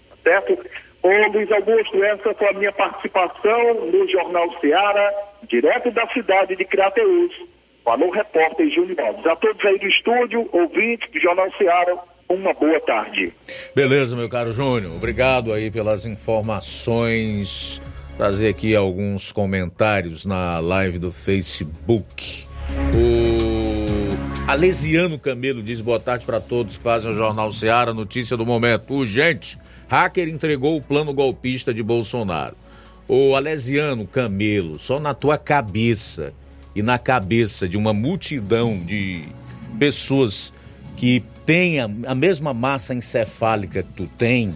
Tá certo? Ô Luiz Augusto, essa foi a minha participação no Jornal Seara, direto da cidade de Crateús, Falou repórter Júlio Alves. A todos aí do estúdio, ouvintes do Jornal Ceará, uma boa tarde. Beleza, meu caro Júnior. Obrigado aí pelas informações. Trazer aqui alguns comentários na live do Facebook. O Alesiano Camelo diz boa tarde para todos que fazem o Jornal Ceará. Notícia do momento. Urgente. Hacker entregou o plano golpista de Bolsonaro. O Alesiano Camelo, só na tua cabeça e na cabeça de uma multidão de pessoas que têm a mesma massa encefálica que tu tem,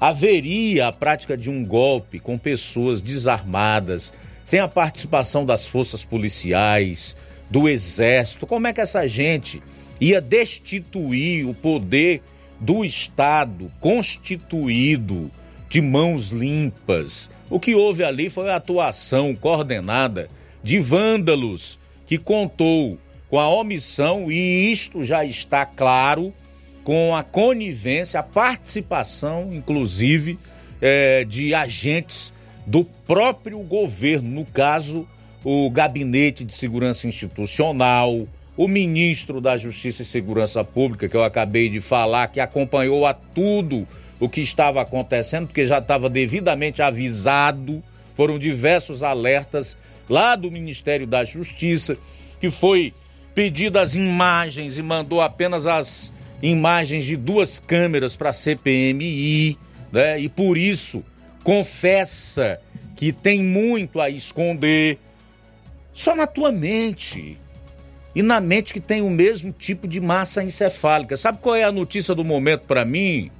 haveria a prática de um golpe com pessoas desarmadas, sem a participação das forças policiais, do exército. Como é que essa gente ia destituir o poder do Estado constituído de mãos limpas? O que houve ali foi a atuação coordenada de vândalos que contou com a omissão, e isto já está claro, com a conivência, a participação, inclusive, é, de agentes do próprio governo, no caso, o Gabinete de Segurança Institucional, o ministro da Justiça e Segurança Pública, que eu acabei de falar, que acompanhou a tudo o que estava acontecendo, porque já estava devidamente avisado, foram diversos alertas lá do Ministério da Justiça, que foi pedido as imagens e mandou apenas as imagens de duas câmeras para a CPMI, né? E por isso confessa que tem muito a esconder só na tua mente. E na mente que tem o mesmo tipo de massa encefálica. Sabe qual é a notícia do momento para mim?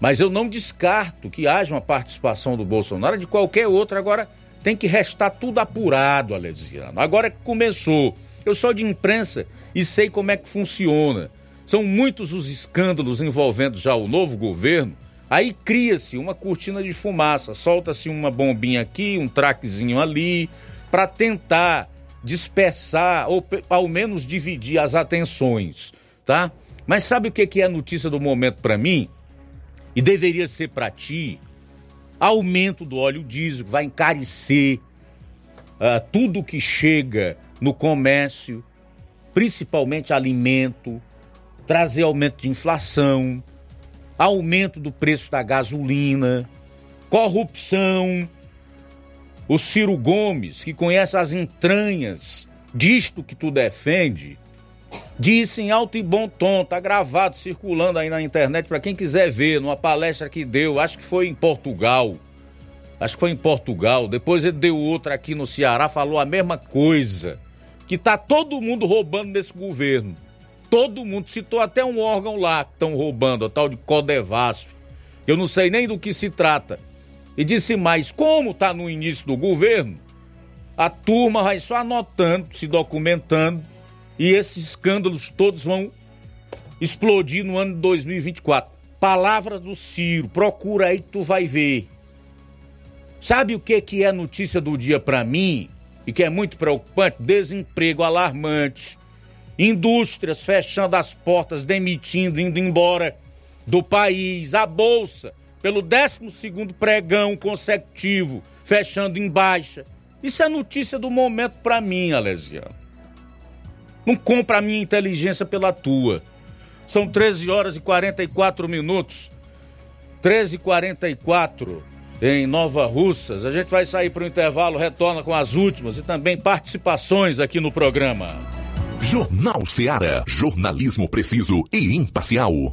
Mas eu não descarto que haja uma participação do Bolsonaro de qualquer outra. Agora, tem que restar tudo apurado, Alesiano. Agora que começou, eu sou de imprensa e sei como é que funciona. São muitos os escândalos envolvendo já o novo governo. Aí cria-se uma cortina de fumaça, solta-se uma bombinha aqui, um traquezinho ali, para tentar dispersar ou ao menos dividir as atenções, tá? Mas sabe o que é a notícia do momento para mim? E deveria ser para ti? aumento do óleo diesel, vai encarecer uh, tudo que chega no comércio, principalmente alimento, trazer aumento de inflação, aumento do preço da gasolina, corrupção. O Ciro Gomes, que conhece as entranhas disto que tu defende, disse em alto e bom tom, tá gravado, circulando aí na internet para quem quiser ver, numa palestra que deu, acho que foi em Portugal. Acho que foi em Portugal. Depois ele deu outra aqui no Ceará, falou a mesma coisa. Que tá todo mundo roubando desse governo. Todo mundo citou até um órgão lá que estão roubando, a tal de Codevasf. Eu não sei nem do que se trata. E disse mais, como tá no início do governo, a turma vai só anotando, se documentando e esses escândalos todos vão explodir no ano de 2024. Palavra do Ciro, procura aí que tu vai ver. Sabe o que que é notícia do dia para mim e que é muito preocupante? Desemprego alarmante, indústrias fechando as portas, demitindo, indo embora do país, a bolsa pelo 12 segundo pregão consecutivo, fechando em baixa. Isso é notícia do momento para mim, Alesiano. Não compra a minha inteligência pela tua. São 13 horas e 44 minutos. 13 e 44 em Nova Russas. A gente vai sair para o intervalo, retorna com as últimas e também participações aqui no programa. Jornal Seara. Jornalismo preciso e imparcial.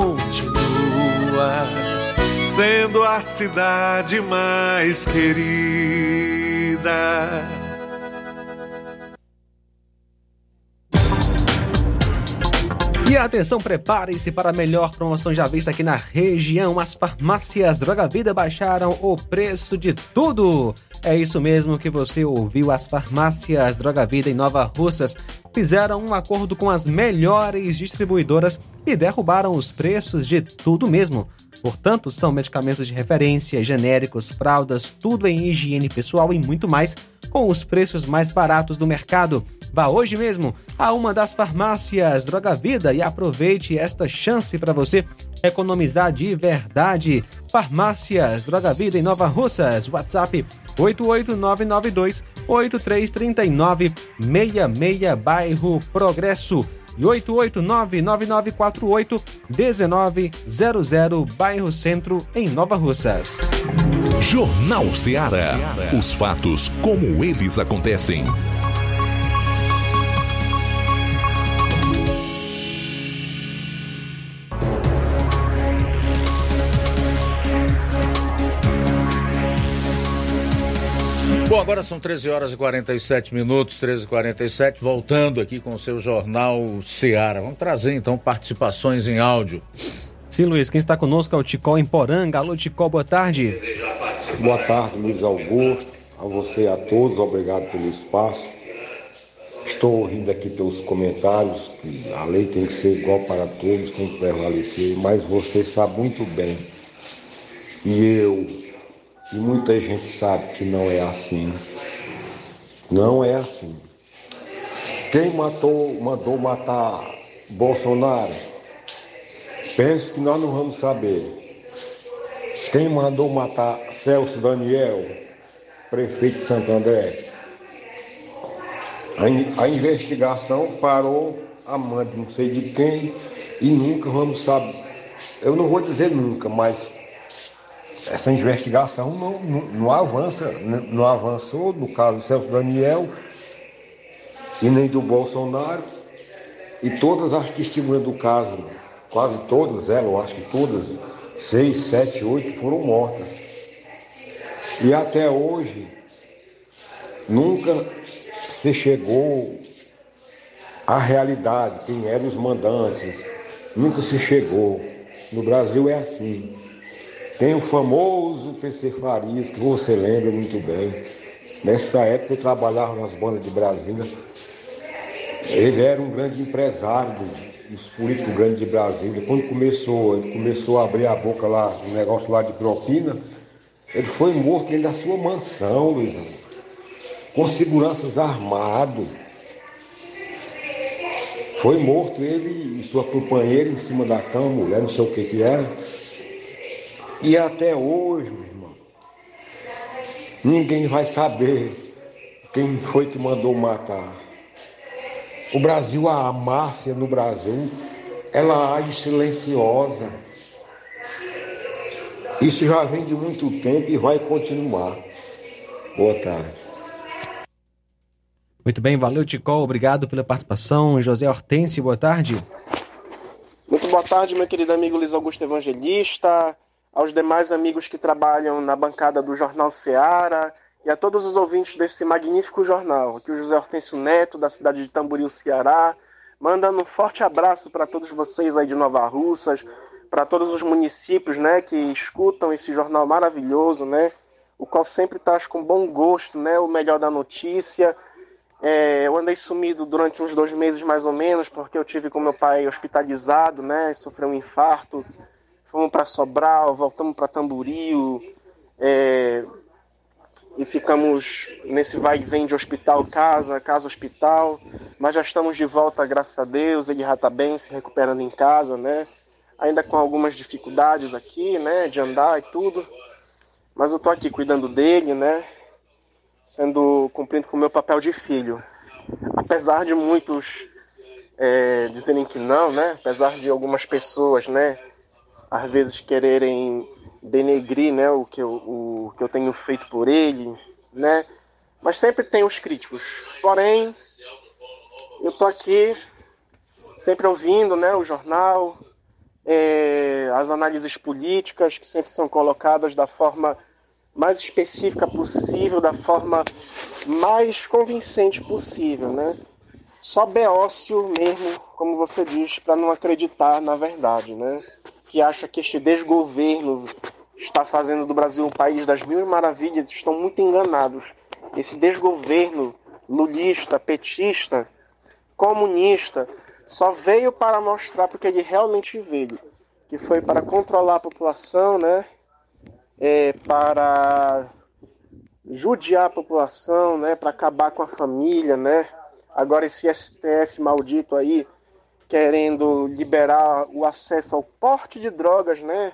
continua sendo a cidade mais querida. E atenção, prepare-se para a melhor promoção já vista aqui na região. As farmácias Droga Vida baixaram o preço de tudo. É isso mesmo que você ouviu. As farmácias Droga Vida em Nova Russas fizeram um acordo com as melhores distribuidoras e derrubaram os preços de tudo mesmo. Portanto, são medicamentos de referência, genéricos, fraldas, tudo em higiene pessoal e muito mais, com os preços mais baratos do mercado. Vá hoje mesmo a uma das farmácias Droga Vida e aproveite esta chance para você economizar de verdade. Farmácias Droga Vida em Nova Russas, WhatsApp 88992 8339 66 bairro Progresso e 889-9948-1900, bairro Centro, em Nova Russas. Jornal Ceará. Os fatos como eles acontecem. Bom, agora são 13 horas e 47 minutos, 13 e 47 voltando aqui com o seu jornal Seara. Vamos trazer então participações em áudio. Sim, Luiz, quem está conosco é o Ticó em Poranga. Alô, Ticó, boa tarde. Boa tarde, Luiz Augusto. A você e a todos, obrigado pelo espaço. Estou ouvindo aqui pelos comentários que a lei tem que ser igual para todos, tem que prevalecer, mas você sabe muito bem. E eu e muita gente sabe que não é assim. Não é assim. Quem matou, mandou matar Bolsonaro? Penso que nós não vamos saber. Quem mandou matar Celso Daniel, prefeito de Santo André? A, a investigação parou a mão de não sei de quem e nunca vamos saber. Eu não vou dizer nunca, mas essa investigação não, não, não, avança, não avançou no caso do Celso Daniel e nem do Bolsonaro. E todas as testemunhas do caso, quase todas elas, eu acho que todas, seis, sete, oito, foram mortas. E até hoje nunca se chegou à realidade, quem eram os mandantes, nunca se chegou. No Brasil é assim. Tem o famoso PC Farias, que você lembra muito bem. Nessa época eu trabalhava nas bandas de Brasília. Ele era um grande empresário dos, políticos grandes de Brasília. Quando começou, ele começou a abrir a boca lá, um negócio lá de propina, ele foi morto dentro da sua mansão, com seguranças armados. Foi morto ele e sua companheira em cima da cama, mulher, não sei o que que era. E até hoje, meu irmão, ninguém vai saber quem foi que mandou matar. O Brasil, a máfia no Brasil, ela age silenciosa. Isso já vem de muito tempo e vai continuar. Boa tarde. Muito bem, valeu, Ticol. Obrigado pela participação. José Hortêncio, boa tarde. Muito boa tarde, meu querido amigo Luiz Augusto Evangelista aos demais amigos que trabalham na bancada do Jornal Seara e a todos os ouvintes desse magnífico jornal. Aqui o José Hortêncio Neto, da cidade de Tamboril, Ceará, mandando um forte abraço para todos vocês aí de Nova Russas, para todos os municípios, né, que escutam esse jornal maravilhoso, né, o qual sempre traz com bom gosto, né, o melhor da notícia. É, eu andei sumido durante uns dois meses mais ou menos, porque eu tive com meu pai hospitalizado, né, sofreu um infarto. Fomos para Sobral, voltamos para Tamboril, é, e ficamos nesse vai e vem de hospital casa, casa hospital, mas já estamos de volta, graças a Deus, ele já está bem, se recuperando em casa, né? Ainda com algumas dificuldades aqui, né, de andar e tudo, mas eu tô aqui cuidando dele, né? Sendo cumprindo com o meu papel de filho. Apesar de muitos é, dizerem que não, né? Apesar de algumas pessoas, né, às vezes quererem denegrir né, o, que eu, o que eu tenho feito por ele, né? Mas sempre tem os críticos. Porém, eu tô aqui sempre ouvindo né, o jornal, é, as análises políticas que sempre são colocadas da forma mais específica possível, da forma mais convincente possível, né? Só beócio mesmo, como você diz, para não acreditar na verdade, né? Que acha que este desgoverno está fazendo do Brasil um país das mil maravilhas estão muito enganados. Esse desgoverno lulista, petista, comunista, só veio para mostrar porque ele realmente veio, que foi para controlar a população, né? É, para judiar a população, né? Para acabar com a família, né? Agora esse STF maldito aí querendo liberar o acesso ao porte de drogas, né?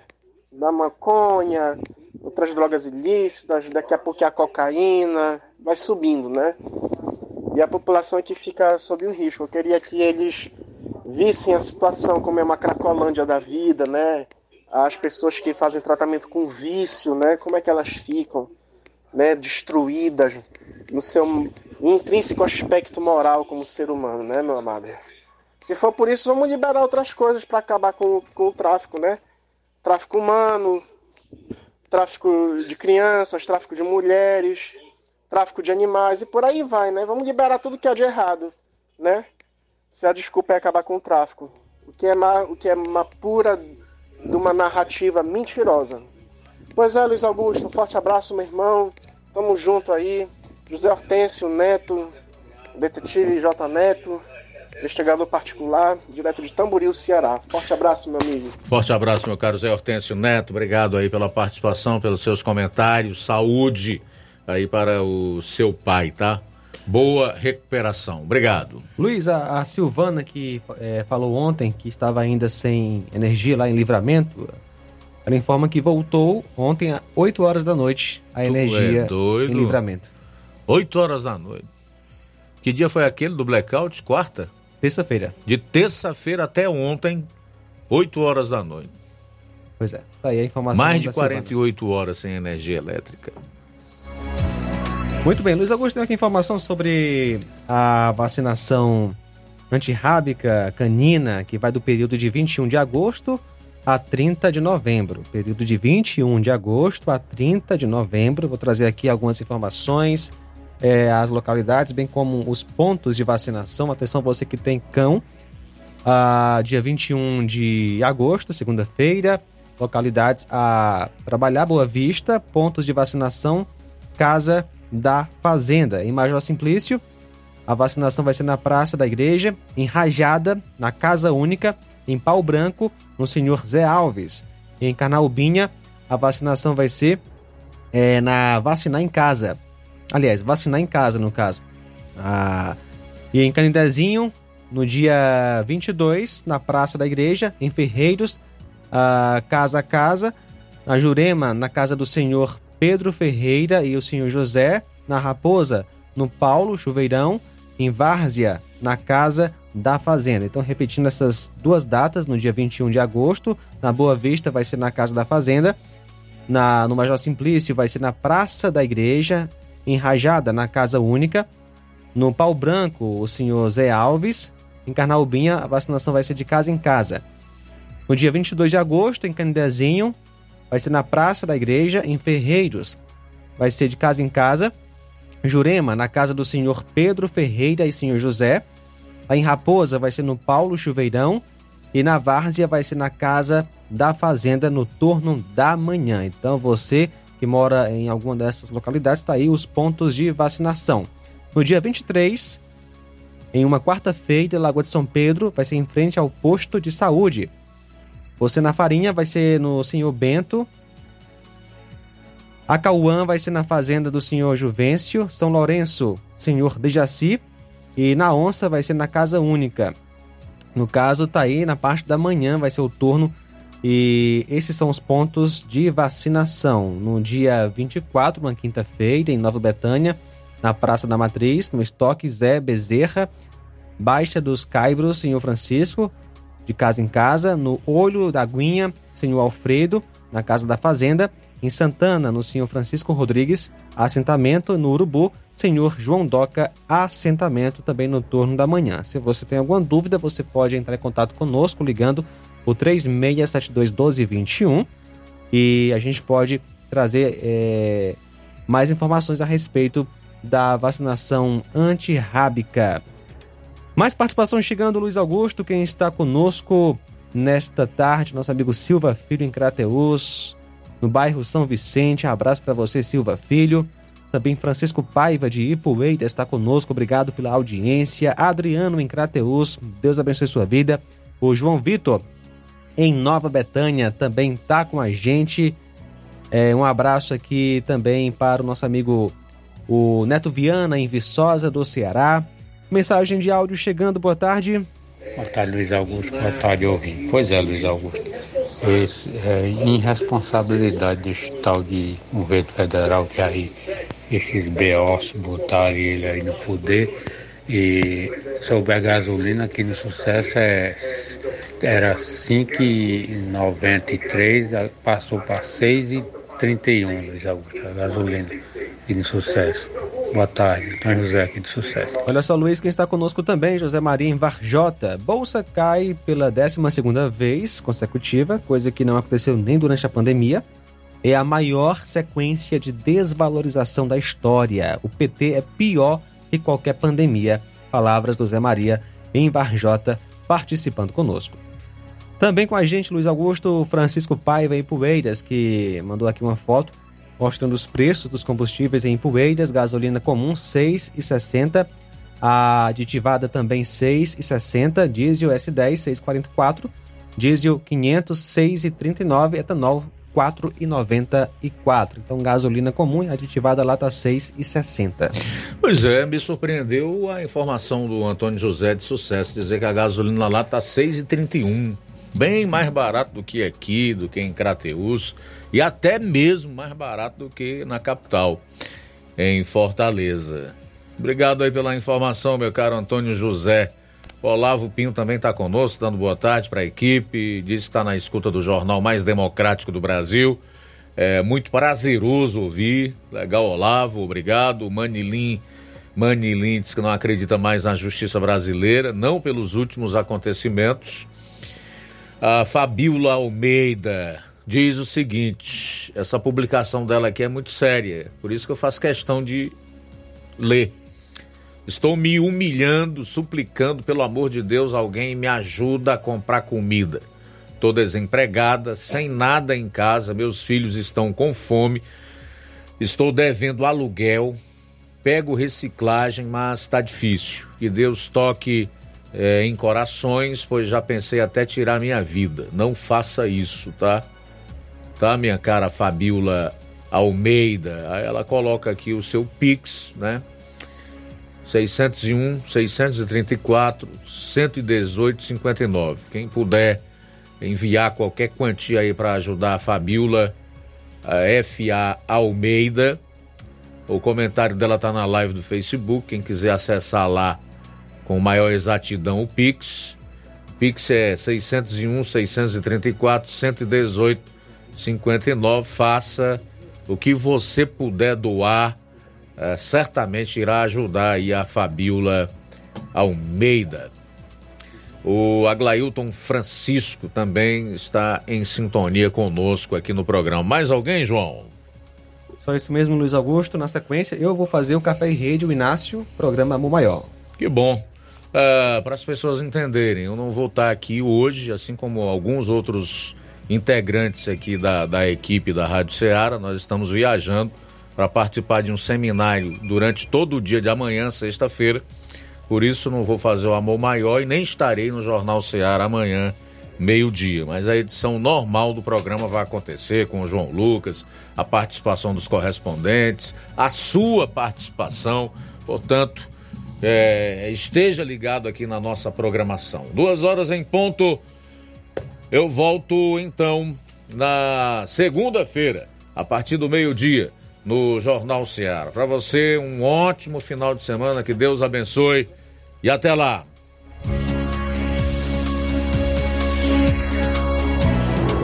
Da maconha, outras drogas ilícitas, daqui a pouco é a cocaína, vai subindo, né? E a população aqui fica sob o risco. Eu queria que eles vissem a situação como é uma cracolândia da vida, né? As pessoas que fazem tratamento com vício, né? Como é que elas ficam, né? Destruídas no seu intrínseco aspecto moral como ser humano, né, meu amado? Se for por isso, vamos liberar outras coisas para acabar com, com o tráfico, né? Tráfico humano, tráfico de crianças, tráfico de mulheres, tráfico de animais e por aí vai, né? Vamos liberar tudo que há de errado, né? Se a desculpa é acabar com o tráfico. O que é uma, o que é uma pura de uma narrativa mentirosa. Pois é, Luiz Augusto, um forte abraço, meu irmão. Tamo junto aí. José Hortêncio Neto, detetive J Neto, investigador particular, direto de Tamboril, Ceará. Forte abraço, meu amigo. Forte abraço, meu caro Zé Hortêncio Neto. Obrigado aí pela participação, pelos seus comentários. Saúde aí para o seu pai, tá? Boa recuperação. Obrigado. Luiz, a, a Silvana que é, falou ontem que estava ainda sem energia lá em Livramento, ela informa que voltou ontem às 8 horas da noite a Tu energia é doido? em Livramento. 8 horas da noite. Que dia foi aquele do blackout? Quarta? Terça-feira. De terça-feira até ontem, 8 horas da noite. Pois é, tá aí a informação. Mais de da Silvana. 48 horas sem energia elétrica. Muito bem, Luiz Augusto tem aqui informação sobre a vacinação antirrábica canina, que vai do período de 21 de agosto a 30 de novembro. Período de 21 de agosto a 30 de novembro. Vou trazer aqui algumas informações, eh, as localidades, bem como os pontos de vacinação. Atenção, você que tem cão. Ah, dia 21 de agosto, segunda-feira, localidades a trabalhar Boa Vista, pontos de vacinação, Casa da Fazenda. Em Major Simplício, a vacinação vai ser na Praça da Igreja, em Rajada, na Casa Única, em Pau Branco, no Senhor Zé Alves. Em Carnaubinha, a vacinação vai ser é, na Vacinar em Casa. Aliás, vacinar em casa, no caso. Ah, e em Canidezinho, no dia 22, na Praça da Igreja, em Ferreiros, ah, casa a casa. Na Jurema, na casa do senhor Pedro Ferreira e o senhor José. Na Raposa, no Paulo Chuveirão. Em Várzea, na casa da Fazenda. Então, repetindo essas duas datas, no dia 21 de agosto, na Boa Vista vai ser na Casa da Fazenda, na, no Major Simplício vai ser na Praça da Igreja, em Rajada, na Casa Única, no Pau Branco, o senhor Zé Alves, em Carnaubinha, a vacinação vai ser de casa em casa. No dia 22 de agosto, em Canidezinho, vai ser na Praça da Igreja, em Ferreiros. vai ser de casa em casa. Jurema, na casa do senhor Pedro Ferreira e senhor José. Lá em Raposa vai ser no Paulo Chuveirão. E na Várzea vai ser na casa da Fazenda no turno da manhã. Então você que mora em alguma dessas localidades, está aí os pontos de vacinação. No dia 23, em uma quarta-feira, Lagoa de São Pedro vai ser em frente ao posto de saúde. Você na Farinha vai ser no Senhor Bento. A Cauã vai ser na fazenda do Senhor Juvencio. São Lourenço, Senhor Dejaci. E na Onça vai ser na Casa Única. No caso, tá aí na parte da manhã, vai ser o turno. E esses são os pontos de vacinação. No dia 24, uma quinta-feira, em Nova Betânia, na Praça da Matriz, no estoque Zé Bezerra, Baixa dos Caibros, Senhor Francisco, de casa em casa, no Olho da Aguinha, Senhor Alfredo, na Casa da Fazenda, em Santana, no Senhor Francisco Rodrigues, assentamento, no Urubu, Senhor João Doca, assentamento também no turno da manhã. Se você tem alguma dúvida, você pode entrar em contato conosco ligando o 3672 1221 e a gente pode trazer é, mais informações a respeito da vacinação antirrábica. Mais participação chegando, Luiz Augusto, quem está conosco nesta tarde, nosso amigo Silva Filho em Crateus, no bairro São Vicente. Um abraço para você, Silva Filho. Também Francisco Paiva de Ipueira está conosco. Obrigado pela audiência. Adriano em Crateus, Deus abençoe sua vida. O João Vitor em Nova Betânia também está com a gente. É, um abraço aqui também para o nosso amigo o Neto Viana em Viçosa do Ceará. Mensagem de áudio chegando, boa tarde. Boa tarde, Luiz Augusto. Boa tarde, ouvinte. Pois é, Luiz Augusto. Esse, é irresponsabilidade desse tal de governo federal que aí esses BOs botaram ele aí no poder. E sobre a gasolina aqui no sucesso é, era 5,93, passou para 6,31, Luiz Augusto, a gasolina aqui no sucesso. Boa tarde, Antônio José aqui de sucesso. Olha só, Luiz, quem está conosco também, José Maria em Varjota. Bolsa cai pela 12 vez consecutiva, coisa que não aconteceu nem durante a pandemia. É a maior sequência de desvalorização da história. O PT é pior que qualquer pandemia. Palavras do Zé Maria em Varjota, participando conosco. Também com a gente, Luiz Augusto Francisco Paiva em Poeiras, que mandou aqui uma foto mostrando os preços dos combustíveis em Poeiras, gasolina comum R$ 6,60, a aditivada também R$ 6,60, diesel S10 6,44, diesel 500 6,39, etanol 4,94. Então gasolina comum, aditivada lá tá 6,60. Pois é, me surpreendeu a informação do Antônio José de Sucesso dizer que a gasolina lá tá 6,31, bem mais barato do que aqui, do que em Crateus e até mesmo mais barato do que na capital, em Fortaleza. Obrigado aí pela informação, meu caro Antônio José. Olavo Pinho também está conosco, dando boa tarde para a equipe. Diz que está na escuta do jornal mais democrático do Brasil. É muito prazeroso ouvir. Legal, Olavo, obrigado. Manilim, Manilim diz que não acredita mais na justiça brasileira, não pelos últimos acontecimentos. A Fabiola Almeida, diz o seguinte: essa publicação dela aqui é muito séria, por isso que eu faço questão de ler. Estou me humilhando, suplicando, pelo amor de Deus, alguém me ajuda a comprar comida. Estou desempregada, sem nada em casa, meus filhos estão com fome, estou devendo aluguel, pego reciclagem, mas está difícil. Que Deus toque é, em corações, pois já pensei até tirar minha vida. Não faça isso, tá? tá, minha cara Fabiola Almeida? Aí ela coloca aqui o seu Pix, né? 601 634 118 59. Quem puder enviar qualquer quantia aí para ajudar a Fabiola a FA Almeida. O comentário dela tá na live do Facebook. Quem quiser acessar lá com maior exatidão o Pix. O Pix é 601 634 118 59. Faça o que você puder doar, é, certamente irá ajudar aí a Fabiola Almeida. O Aglailton Francisco também está em sintonia conosco aqui no programa. Mais alguém, João? Só isso mesmo, Luiz Augusto. Na sequência, eu vou fazer o Café e Rede, o Inácio, programa Amor Maior. Que bom. Uh, Para as pessoas entenderem, eu não vou estar aqui hoje, assim como alguns outros integrantes aqui da, da equipe da Rádio Ceará. Nós estamos viajando para participar de um seminário durante todo o dia de amanhã, sexta-feira. Por isso não vou fazer o Amor Maior e nem estarei no Jornal Ceará amanhã, meio-dia. Mas a edição normal do programa vai acontecer com o João Lucas, a participação dos correspondentes, a sua participação. Portanto, é, esteja ligado aqui na nossa programação. Duas horas em ponto. Eu volto então na segunda-feira, a partir do meio-dia, no Jornal Ceará. Para você, um ótimo final de semana, que Deus abençoe e até lá.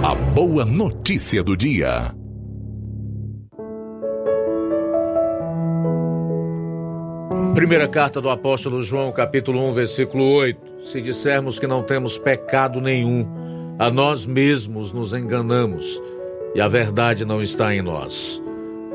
A boa notícia do dia. Primeira carta do apóstolo João, capítulo 1, versículo 8. Se dissermos que não temos pecado nenhum, a nós mesmos nos enganamos e a verdade não está em nós.